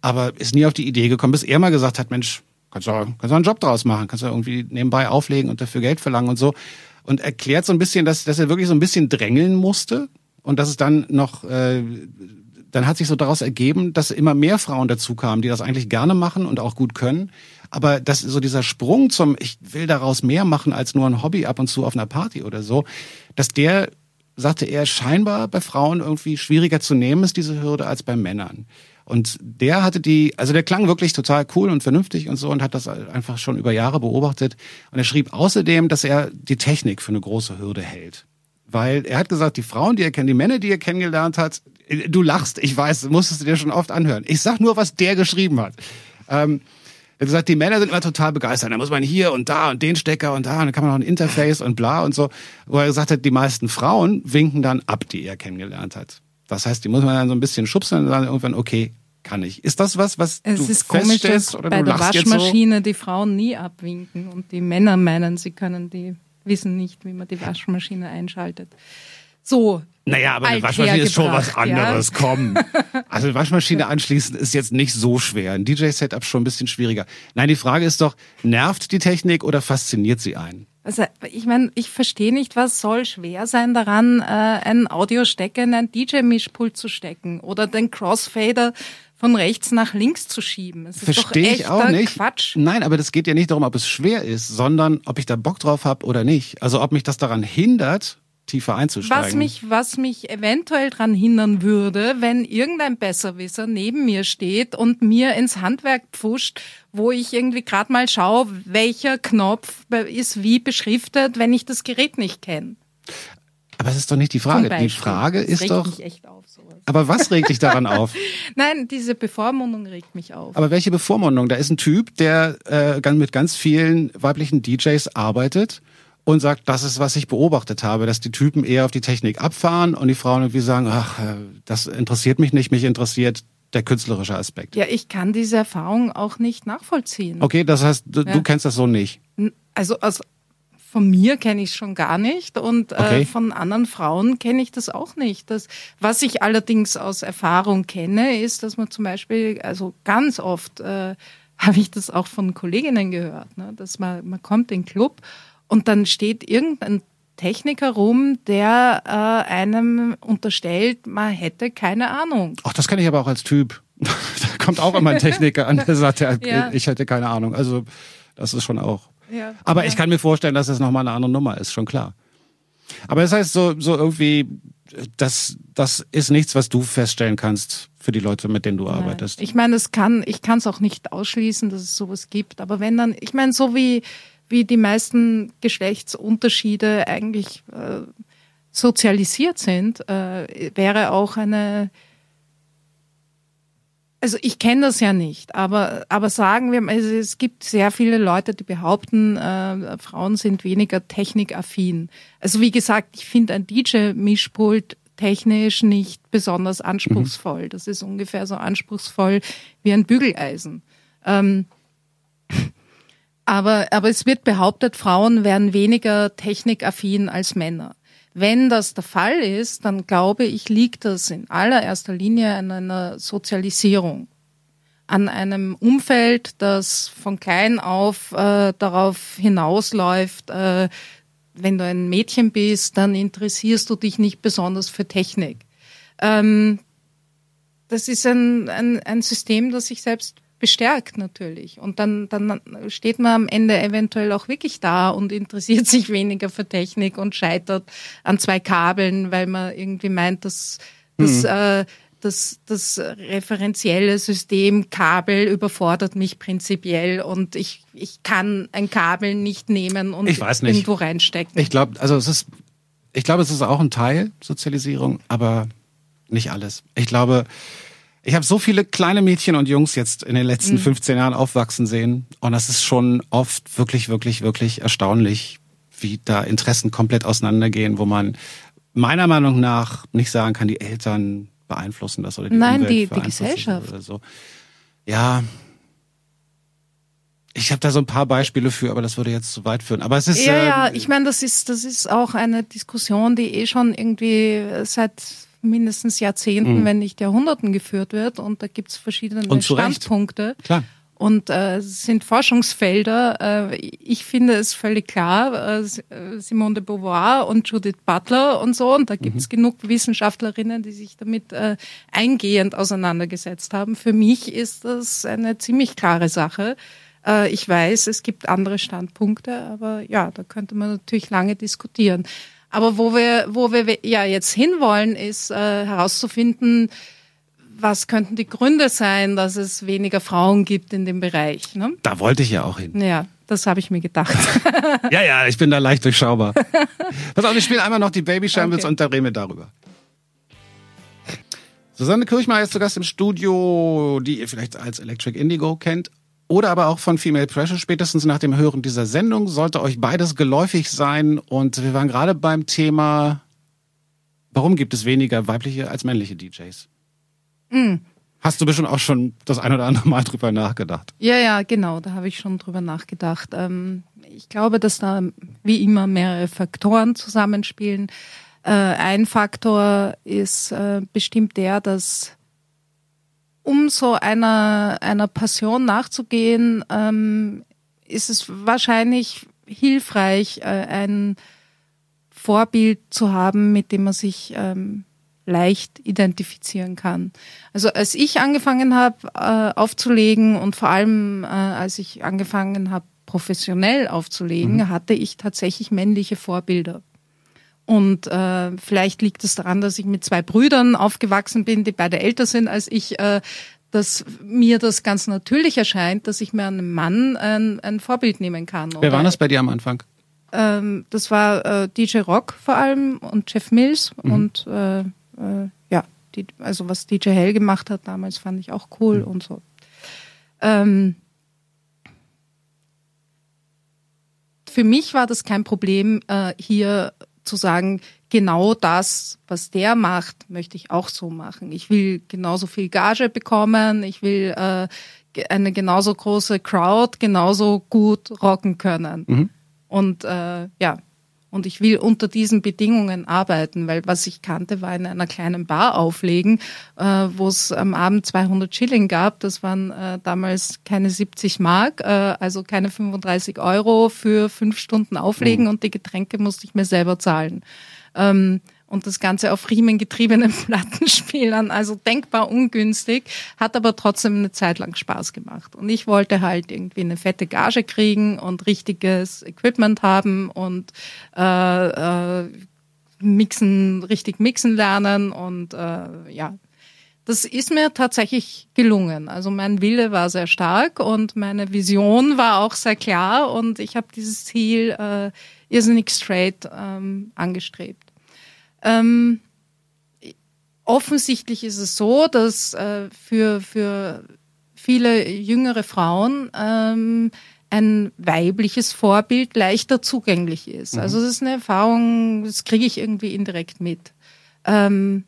aber ist nie auf die Idee gekommen, bis er mal gesagt hat, Mensch, kannst du, kannst du einen Job draus machen, kannst du irgendwie nebenbei auflegen und dafür Geld verlangen und so. Und erklärt so ein bisschen, dass, dass er wirklich so ein bisschen drängeln musste und dass es dann noch äh, dann hat sich so daraus ergeben, dass immer mehr Frauen dazu kamen, die das eigentlich gerne machen und auch gut können. Aber dass so dieser Sprung zum, ich will daraus mehr machen als nur ein Hobby ab und zu auf einer Party oder so, dass der, sagte er, scheinbar bei Frauen irgendwie schwieriger zu nehmen ist, diese Hürde, als bei Männern. Und der hatte die, also der klang wirklich total cool und vernünftig und so und hat das einfach schon über Jahre beobachtet. Und er schrieb außerdem, dass er die Technik für eine große Hürde hält. Weil er hat gesagt, die Frauen, die er kennt, die Männer, die er kennengelernt hat, Du lachst, ich weiß, musstest du dir schon oft anhören. Ich sag nur, was der geschrieben hat. Ähm, er hat gesagt, die Männer sind immer total begeistert. Da muss man hier und da und den Stecker und da und dann kann man noch ein Interface und bla und so. Wo er gesagt hat, die meisten Frauen winken dann ab, die er kennengelernt hat. Das heißt, die muss man dann so ein bisschen schubsen und dann irgendwann, okay, kann ich. Ist das was, was es du ist komisch, dass oder bei der Waschmaschine so? die Frauen nie abwinken und die Männer meinen, sie können die wissen nicht, wie man die Waschmaschine einschaltet. So, naja, aber eine Waschmaschine ist schon was anderes. Ja? Komm. Also eine Waschmaschine anschließen ist jetzt nicht so schwer. Ein DJ-Setup schon ein bisschen schwieriger. Nein, die Frage ist doch, nervt die Technik oder fasziniert sie einen? Also ich meine, ich verstehe nicht, was soll schwer sein daran, äh, einen Audiostecker in ein DJ-Mischpult zu stecken oder den Crossfader von rechts nach links zu schieben. Das Verstehe ich auch nicht. Quatsch. Nein, aber das geht ja nicht darum, ob es schwer ist, sondern ob ich da Bock drauf habe oder nicht. Also ob mich das daran hindert, tiefer einzusteigen. Was mich, was mich eventuell daran hindern würde, wenn irgendein Besserwisser neben mir steht und mir ins Handwerk pfuscht, wo ich irgendwie gerade mal schaue, welcher Knopf ist wie beschriftet, wenn ich das Gerät nicht kenne. Aber das ist doch nicht die Frage. Die Frage ist regt doch. Mich echt auf, sowas. Aber was regt dich daran auf? Nein, diese Bevormundung regt mich auf. Aber welche Bevormundung? Da ist ein Typ, der äh, mit ganz vielen weiblichen DJs arbeitet und sagt, das ist, was ich beobachtet habe, dass die Typen eher auf die Technik abfahren und die Frauen irgendwie sagen, ach, äh, das interessiert mich nicht, mich interessiert der künstlerische Aspekt. ja, ich kann diese Erfahrung auch nicht nachvollziehen. Okay, das heißt, du, Ja. du kennst das so nicht. Also aus, von mir kenne ich es schon gar nicht und Okay. äh, von anderen Frauen kenne ich das auch nicht. Das, was ich allerdings aus Erfahrung kenne, ist, dass man zum Beispiel, also ganz oft äh, habe ich das auch von Kolleginnen gehört, ne, dass man, man kommt in den Club und dann steht irgendein Techniker rum, der äh, einem unterstellt, man hätte keine Ahnung. Ach, das kenne ich aber auch als Typ. da kommt auch immer ein Techniker an, der sagt, ja, Ja. ich hätte keine Ahnung. Also, das ist schon auch. Ja. Aber ich kann mir vorstellen, dass das nochmal eine andere Nummer ist, schon klar. Aber das heißt, so, so irgendwie, das, das ist nichts, was du feststellen kannst für die Leute, mit denen du arbeitest. Ich meine, es kann, ich kann es auch nicht ausschließen, dass es sowas gibt. Aber wenn dann, ich meine, so wie wie die meisten Geschlechtsunterschiede eigentlich äh, sozialisiert sind, äh, wäre auch eine also ich kenne das ja nicht, aber, aber sagen wir mal, also es gibt sehr viele Leute, die behaupten, äh, Frauen sind weniger technikaffin. Also wie gesagt, ich finde ein DJ-Mischpult technisch nicht besonders anspruchsvoll. Das ist ungefähr so anspruchsvoll wie ein Bügeleisen. Ähm, aber, aber es wird behauptet, Frauen wären weniger technikaffin als Männer. Wenn das der Fall ist, dann glaube ich, liegt das in allererster Linie an einer Sozialisierung, an einem Umfeld, das von klein auf äh, darauf hinausläuft, äh, wenn du ein Mädchen bist, dann interessierst du dich nicht besonders für Technik. Ähm, das ist ein, ein, ein System, das sich selbst bestärkt natürlich. Und dann, dann steht man am Ende eventuell auch wirklich da und interessiert sich weniger für Technik und scheitert an zwei Kabeln, weil man irgendwie meint, dass, dass äh, das, das referenzielle System Kabel überfordert mich prinzipiell und ich, ich kann ein Kabel nicht nehmen und Ich weiß nicht. irgendwo reinstecken. Ich glaube, also es ist, ich glaube, es ist auch ein Teil Sozialisierung, aber nicht alles. Ich glaube, ich habe so viele kleine Mädchen und Jungs jetzt in den letzten 15 Jahren aufwachsen sehen und das ist schon oft wirklich, wirklich, wirklich erstaunlich, wie da Interessen komplett auseinandergehen, wo man meiner Meinung nach nicht sagen kann, die Eltern beeinflussen das oder die Nein, Umwelt die- die Gesellschaft. oder so. Ja. Ich habe da so ein paar Beispiele für, aber das würde jetzt zu weit führen. Aber es ist Ja, äh, ja, ich meine, das ist, das ist auch eine Diskussion, die eh schon irgendwie seit mindestens Jahrzehnten, wenn nicht Jahrhunderten geführt wird. Und da gibt's verschiedene Mhm. Und. Standpunkte. klar. Und äh, es sind Forschungsfelder. Äh, ich finde es völlig klar, äh, Simone de Beauvoir und Judith Butler und so. Und da gibt's genug Wissenschaftlerinnen, die sich damit äh, eingehend auseinandergesetzt haben. Für mich ist das eine ziemlich klare Sache. Äh, ich weiß, es gibt andere Standpunkte, aber ja, da könnte man natürlich lange diskutieren. Aber wo wir, wo wir ja jetzt hinwollen, ist äh, herauszufinden, was könnten die Gründe sein, dass es weniger Frauen gibt in dem Bereich? Ne? Da wollte ich ja auch hin. Ja, das habe ich mir gedacht. Ja, ja, ich bin da leicht durchschaubar. Pass auf, ich spiele einmal noch die Baby Shambles Okay. und da reden wir darüber. Susanne Kirchmeier ist zu Gast im Studio, die ihr vielleicht als Electric Indigo kennt. Oder aber auch von Female Pressure. Spätestens nach dem Hören dieser Sendung sollte euch beides geläufig sein. Und wir waren gerade beim Thema, warum gibt es weniger weibliche als männliche DJs? Hm. Hast du bestimmt auch schon das ein oder andere Mal drüber nachgedacht? ja, ja, genau, da habe ich schon drüber nachgedacht. Ähm, ich glaube, dass da wie immer mehrere Faktoren zusammenspielen. Äh, ein Faktor ist äh, bestimmt der, dass um so einer, einer Passion nachzugehen, ähm, ist es wahrscheinlich hilfreich, äh, ein Vorbild zu haben, mit dem man sich ähm, leicht identifizieren kann. Also als ich angefangen habe äh, aufzulegen und vor allem äh, als ich angefangen habe professionell aufzulegen, hatte ich tatsächlich männliche Vorbilder. Und äh, vielleicht liegt es daran, dass ich mit zwei Brüdern aufgewachsen bin, die beide älter sind als ich, äh, dass mir das ganz natürlich erscheint, dass ich mir einen Mann ein, ein Vorbild nehmen kann. Wer war das bei dir am Anfang? ähm, das war äh, DJ Rock vor allem und Jeff Mills mhm. und äh, äh, ja, die, also was DJ Hell gemacht hat damals fand ich auch cool mhm. und so. Ähm, für mich war das kein Problem, äh, hier zu sagen, genau das, was der macht, möchte ich auch so machen. Ich will genauso viel Gage bekommen, ich will äh, eine genauso große Crowd genauso gut rocken können. Mhm. Und äh, ja, und ich will unter diesen Bedingungen arbeiten, weil was ich kannte, war in einer kleinen Bar auflegen, äh, wo es am Abend 200 Schilling gab. Das waren äh, damals keine 70 Mark, äh, also keine 35 Euro für fünf Stunden auflegen mhm. und die Getränke musste ich mir selber zahlen. Ähm, und das Ganze auf riemengetriebenen Plattenspielern, also denkbar ungünstig, hat aber trotzdem eine Zeit lang Spaß gemacht. Und ich wollte halt irgendwie eine fette Gage kriegen und richtiges Equipment haben und äh, äh, mixen, richtig mixen lernen und äh, ja, das ist mir tatsächlich gelungen. Also mein Wille war sehr stark und meine Vision war auch sehr klar und ich habe dieses Ziel äh, irrsinnig straight ähm, angestrebt. Ähm, offensichtlich ist es so, dass äh, für, für viele jüngere Frauen ähm, ein weibliches Vorbild leichter zugänglich ist. Mhm. Also das ist eine Erfahrung, das kriege ich irgendwie indirekt mit. Ähm,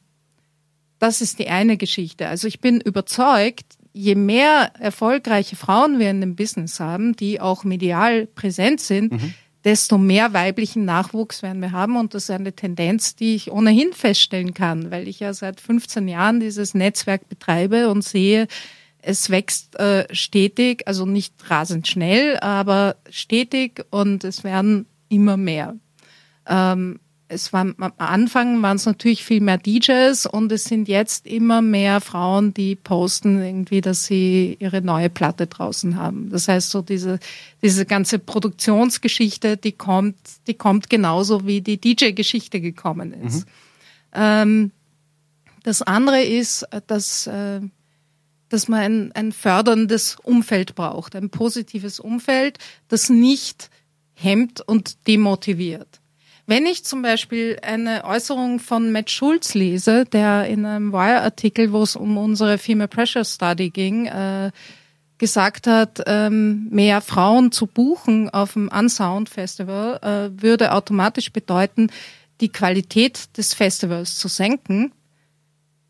das ist die eine Geschichte. Also ich bin überzeugt, je mehr erfolgreiche Frauen wir in dem Business haben, die auch medial präsent sind, mhm desto mehr weiblichen Nachwuchs werden wir haben. Und das ist eine Tendenz, die ich ohnehin feststellen kann, weil ich ja seit 15 Jahren dieses Netzwerk betreibe und sehe, es wächst äh, stetig, also nicht rasend schnell, aber stetig und es werden immer mehr. Ähm, es war am Anfang waren es natürlich viel mehr DJs und es sind jetzt immer mehr Frauen, die posten irgendwie, dass sie ihre neue Platte draußen haben. Das heißt, so diese, diese ganze Produktionsgeschichte, die kommt, die kommt genauso wie die DJ-Geschichte gekommen ist. Mhm. Ähm, das andere ist, dass, äh, dass man ein, ein förderndes Umfeld braucht, ein positives Umfeld, das nicht hemmt und demotiviert. Wenn ich zum Beispiel eine Äußerung von Matt Schulz lese, der in einem Wire-Artikel, wo es um unsere Female Pressure Study ging, äh, gesagt hat, ähm, mehr Frauen zu buchen auf dem Unsound Festival äh, würde automatisch bedeuten, die Qualität des Festivals zu senken,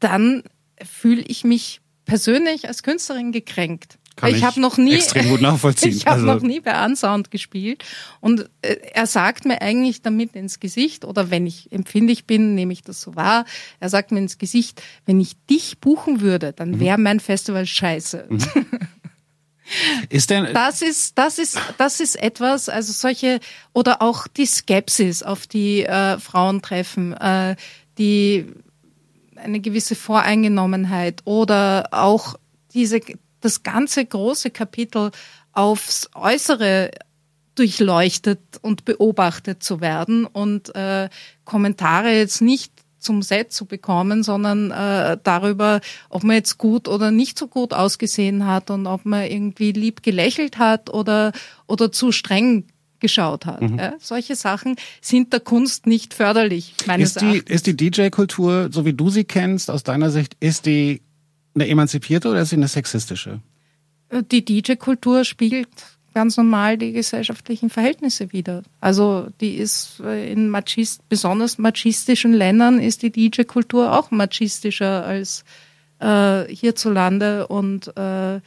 dann fühle ich mich persönlich als Künstlerin gekränkt. Kann ich habe noch nie extrem gut nachvollziehen. ich habe also. noch nie bei Unsound gespielt und äh, er sagt mir eigentlich damit ins Gesicht oder wenn ich empfindlich bin, nehme ich das so wahr. Er sagt mir ins Gesicht, wenn ich dich buchen würde, dann wäre mhm. mein Festival scheiße. Mhm. Ist denn das ist das ist das ist etwas also solche oder auch die Skepsis auf die äh, Frauen treffen äh, die eine gewisse Voreingenommenheit oder auch diese das ganze große Kapitel aufs Äußere durchleuchtet und beobachtet zu werden und äh, Kommentare jetzt nicht zum Set zu bekommen, sondern äh, darüber, ob man jetzt gut oder nicht so gut ausgesehen hat und ob man irgendwie lieb gelächelt hat oder, oder zu streng geschaut hat. Mhm. Ja, solche Sachen sind der Kunst nicht förderlich, meines ist die, Erachtens. Ist die DJ-Kultur, so wie du sie kennst, aus deiner Sicht, ist die eine emanzipierte oder ist sie eine sexistische? Die DJ-Kultur spiegelt ganz normal die gesellschaftlichen Verhältnisse wider. Also die ist äh, in Machist, besonders machistischen Ländern ist die DJ-Kultur auch machistischer als äh, hierzulande und äh,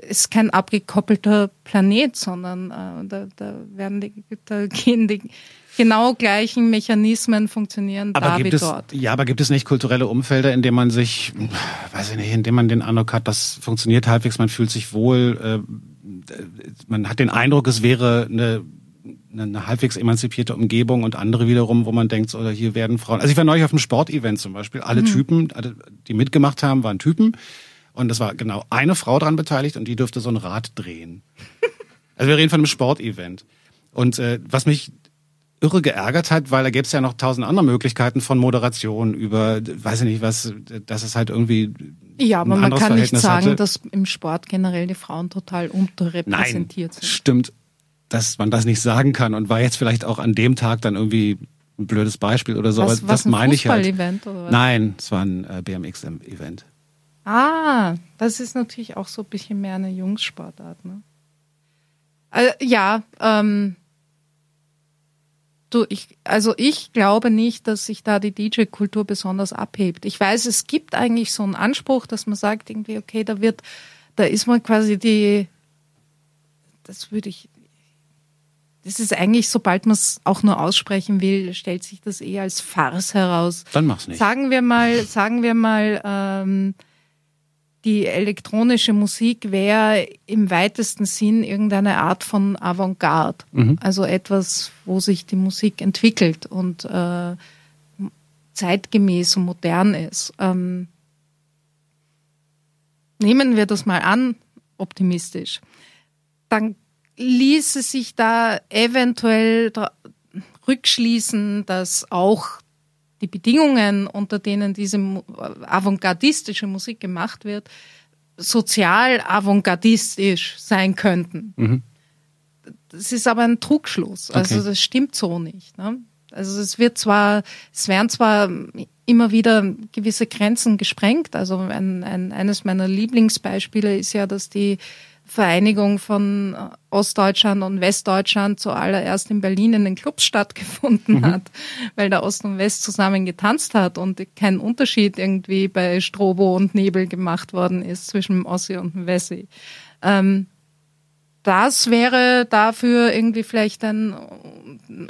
ist kein abgekoppelter Planet, sondern äh, da, da werden die, da gehen die genau gleichen Mechanismen funktionieren aber da gibt wie es, dort. Ja, aber gibt es nicht kulturelle Umfelder, in denen man sich, weiß ich nicht, in denen man den Eindruck hat, das funktioniert halbwegs, man fühlt sich wohl, äh, man hat den Eindruck, es wäre eine eine halbwegs emanzipierte Umgebung und andere wiederum, wo man denkt, oder hier werden Frauen. Also ich war neulich auf einem Sportevent zum Beispiel. Alle mhm. Typen, die mitgemacht haben, waren Typen. Und es war genau eine Frau dran beteiligt und die dürfte so ein Rad drehen. Also wir reden von einem Sportevent. Und äh, was mich irre geärgert hat, weil da gäbe es ja noch tausend andere Möglichkeiten von Moderation über, weiß ich nicht was, dass es halt irgendwie ja, aber man kann nicht sagen, hatte. dass im Sport generell die Frauen total unterrepräsentiert Nein, sind. Stimmt dass man das nicht sagen kann und war jetzt vielleicht auch an dem Tag dann irgendwie ein blödes Beispiel oder so, Was, aber was das ein meine ich halt. Fußball-Event oder was? Nein, es war ein äh, BMX-Event. Ah, das ist natürlich auch so ein bisschen mehr eine Jungssportart, ne? Äh, ja, ähm, du, ich, also ich glaube nicht, dass sich da die DJ-Kultur besonders abhebt. Ich weiß, es gibt eigentlich so einen Anspruch, dass man sagt irgendwie, okay, da wird, da ist man quasi die, das würde ich, das ist eigentlich, sobald man es auch nur aussprechen will, stellt sich das eher als Farce heraus. Dann mach's nicht. Sagen wir mal, sagen wir mal, ähm, die elektronische Musik wäre im weitesten Sinn irgendeine Art von Avantgarde. Also etwas, wo sich die Musik entwickelt und äh, zeitgemäß und modern ist. Ähm, nehmen wir das mal an, optimistisch. Dann ließe sich da eventuell rückschließen, dass auch die Bedingungen, unter denen diese avantgardistische Musik gemacht wird, sozial avantgardistisch sein könnten. Das ist aber ein Trugschluss. Also Okay. das stimmt so nicht. Ne? Also es wird zwar, es werden zwar immer wieder gewisse Grenzen gesprengt. Also ein, ein, eines meiner Lieblingsbeispiele ist ja, dass die Vereinigung von Ostdeutschland und Westdeutschland zuallererst in Berlin in den Clubs stattgefunden hat, weil da Ost und West zusammen getanzt hat und kein Unterschied irgendwie bei Strobo und Nebel gemacht worden ist zwischen dem Ossi und dem Wessi. Ähm, das wäre dafür irgendwie vielleicht ein,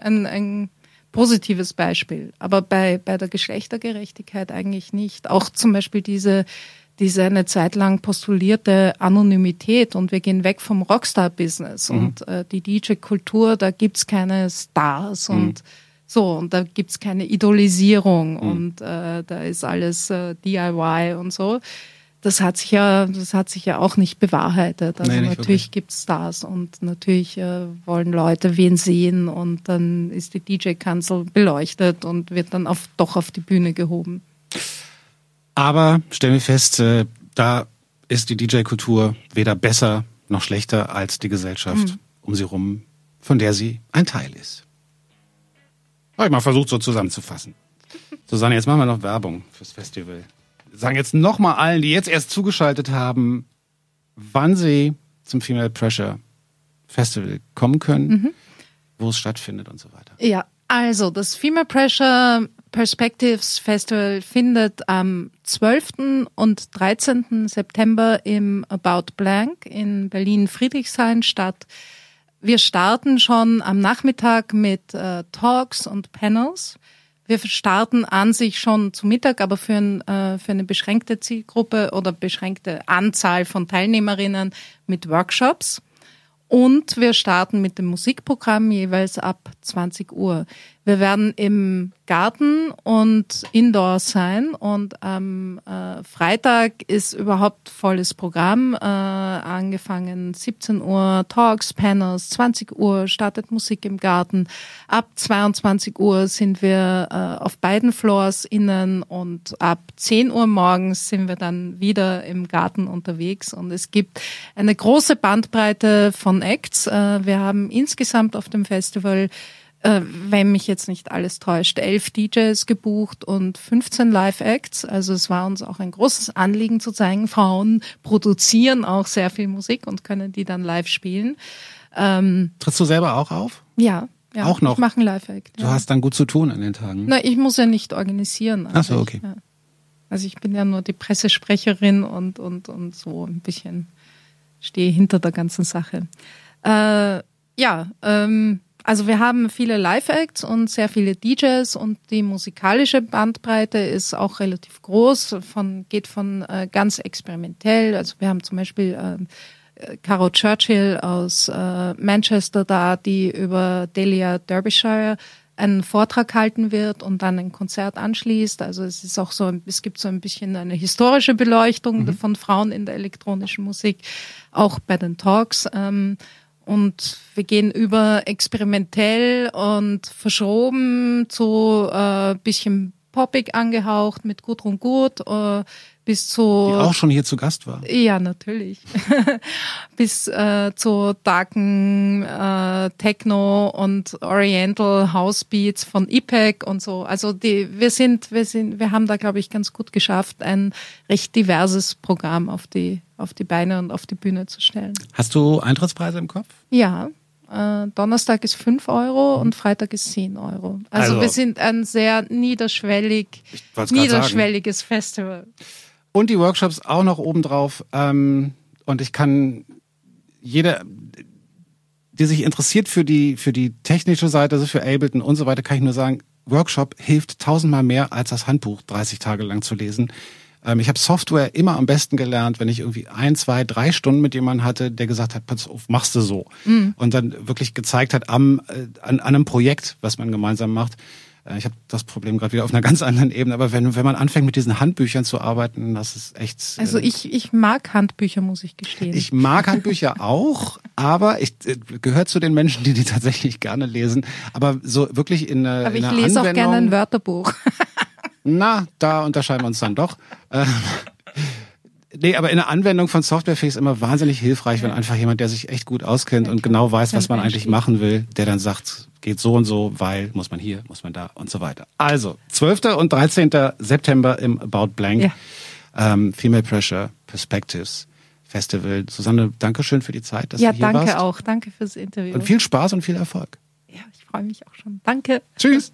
ein, ein positives Beispiel. Aber bei, bei der Geschlechtergerechtigkeit eigentlich nicht. Auch zum Beispiel diese, diese eine Zeit lang postulierte Anonymität und wir gehen weg vom Rockstar-Business und äh, die DJ-Kultur, da gibt's keine Stars und so, und da gibt's keine Idolisierung und äh, da ist alles äh, DIY und so. Das hat sich ja, das hat sich ja auch nicht bewahrheitet. Also Nee, nicht natürlich wirklich. gibt's Stars und natürlich äh, wollen Leute wen sehen und dann ist die DJ-Kanzel beleuchtet und wird dann auf, doch auf die Bühne gehoben. Aber stellen wir fest, äh, da ist die DJ-Kultur weder besser noch schlechter als die Gesellschaft Hm. um sie rum, von der sie ein Teil ist. Habe ich mal versucht, so zusammenzufassen. Susanne, jetzt machen wir noch Werbung fürs Festival. Sagen jetzt nochmal allen, die jetzt erst zugeschaltet haben, wann sie zum Female Pressure Festival kommen können, Mhm. wo es stattfindet und so weiter. Ja, also das Female Pressure Perspectives Festival findet am 12. und 13. September im About Blank in Berlin-Friedrichshain statt. Wir starten schon am Nachmittag mit äh, Talks und Panels. Wir starten an sich schon zu Mittag, aber für, ein, äh, für eine beschränkte Zielgruppe oder beschränkte Anzahl von Teilnehmerinnen mit Workshops. Und wir starten mit dem Musikprogramm jeweils ab 20 Uhr. Wir werden im Garten und Indoor sein und am äh, Freitag ist überhaupt volles Programm. Äh, angefangen 17 Uhr Talks, Panels, 20 Uhr startet Musik im Garten. Ab 22 Uhr sind wir äh, auf beiden Floors innen und ab 10 Uhr morgens sind wir dann wieder im Garten unterwegs und es gibt eine große Bandbreite von Acts. Äh, wir haben insgesamt auf dem Festival äh, wenn mich jetzt nicht alles täuscht, elf DJs gebucht und 15 Live-Acts. Also es war uns auch ein großes Anliegen zu zeigen, Frauen produzieren auch sehr viel Musik und können die dann live spielen. Trittst du selber auch auf? Ja, ja Auch noch? Ich mache einen Live-Act. Du Ja. hast dann gut zu tun an den Tagen. Na, ich muss ja nicht organisieren. Ach so, okay. Ja. Also ich bin ja nur die Pressesprecherin und, und, und so ein bisschen stehe hinter der ganzen Sache. Äh, ja, ähm, also wir haben viele Live-Acts und sehr viele DJs und die musikalische Bandbreite ist auch relativ groß, von, geht von äh, ganz experimentell. Also wir haben zum Beispiel ähm, äh, Caro Churchill aus äh, Manchester da, die über Delia Derbyshire einen Vortrag halten wird und dann ein Konzert anschließt. Also es ist auch so, es gibt so ein bisschen eine historische Beleuchtung von Frauen in der elektronischen Musik, auch bei den Talks. Ähm, und wir gehen über experimentell und verschoben zu äh, bisschen poppig angehaucht mit Gudrun Gut, äh, bis zu Die auch schon hier zu Gast war. ja natürlich bis äh, zu darken äh, Techno und Oriental House Beats von IPEC und so. Also die wir sind wir sind wir haben da glaube ich ganz gut geschafft ein recht diverses Programm auf die auf die Beine und auf die Bühne zu stellen. Hast du Eintrittspreise im Kopf? Ja, äh, Donnerstag ist 5 Euro und Freitag ist 10 Euro. Also, Also- wir sind ein sehr niederschwellig, niederschwelliges Festival. Und die Workshops auch noch obendrauf. Ähm, und ich kann jeder, die sich interessiert für die, für die technische Seite, also für Ableton und so weiter, kann ich nur sagen, Workshop hilft tausendmal mehr als das Handbuch 30 Tage lang zu lesen. Ähm, ich habe Software immer am besten gelernt, wenn ich irgendwie ein, zwei, drei Stunden mit jemandem hatte, der gesagt hat, pass auf, machst du so. Und dann wirklich gezeigt hat am, äh, an, an einem Projekt, was man gemeinsam macht. Äh, Ich habe das Problem gerade wieder auf einer ganz anderen Ebene, aber wenn, wenn man anfängt mit diesen Handbüchern zu arbeiten, das ist echt. äh, Also ich, ich mag Handbücher, muss ich gestehen. ich mag Handbücher auch, aber ich äh, gehört zu den Menschen, die die tatsächlich gerne lesen. Aber so wirklich in, einer- Aber in ich lese auch Anwendung, gerne ein Wörterbuch. Na, da unterscheiden wir uns dann doch. Ähm, Nee, aber in der Anwendung von Software finde ich es immer wahnsinnig hilfreich, wenn einfach jemand, der sich echt gut auskennt und genau weiß, was man eigentlich machen will, der dann sagt, geht so und so, weil muss man hier, muss man da und so weiter. Also, 12. und 13. September im About Blank. Ja. Ähm, Female Pressure Perspectives Festival. Susanne, danke schön für die Zeit, dass ja, du hier danke warst. auch. Danke fürs Interview. Und viel Spaß und viel Erfolg. ja, ich freue mich auch schon. Danke. Tschüss.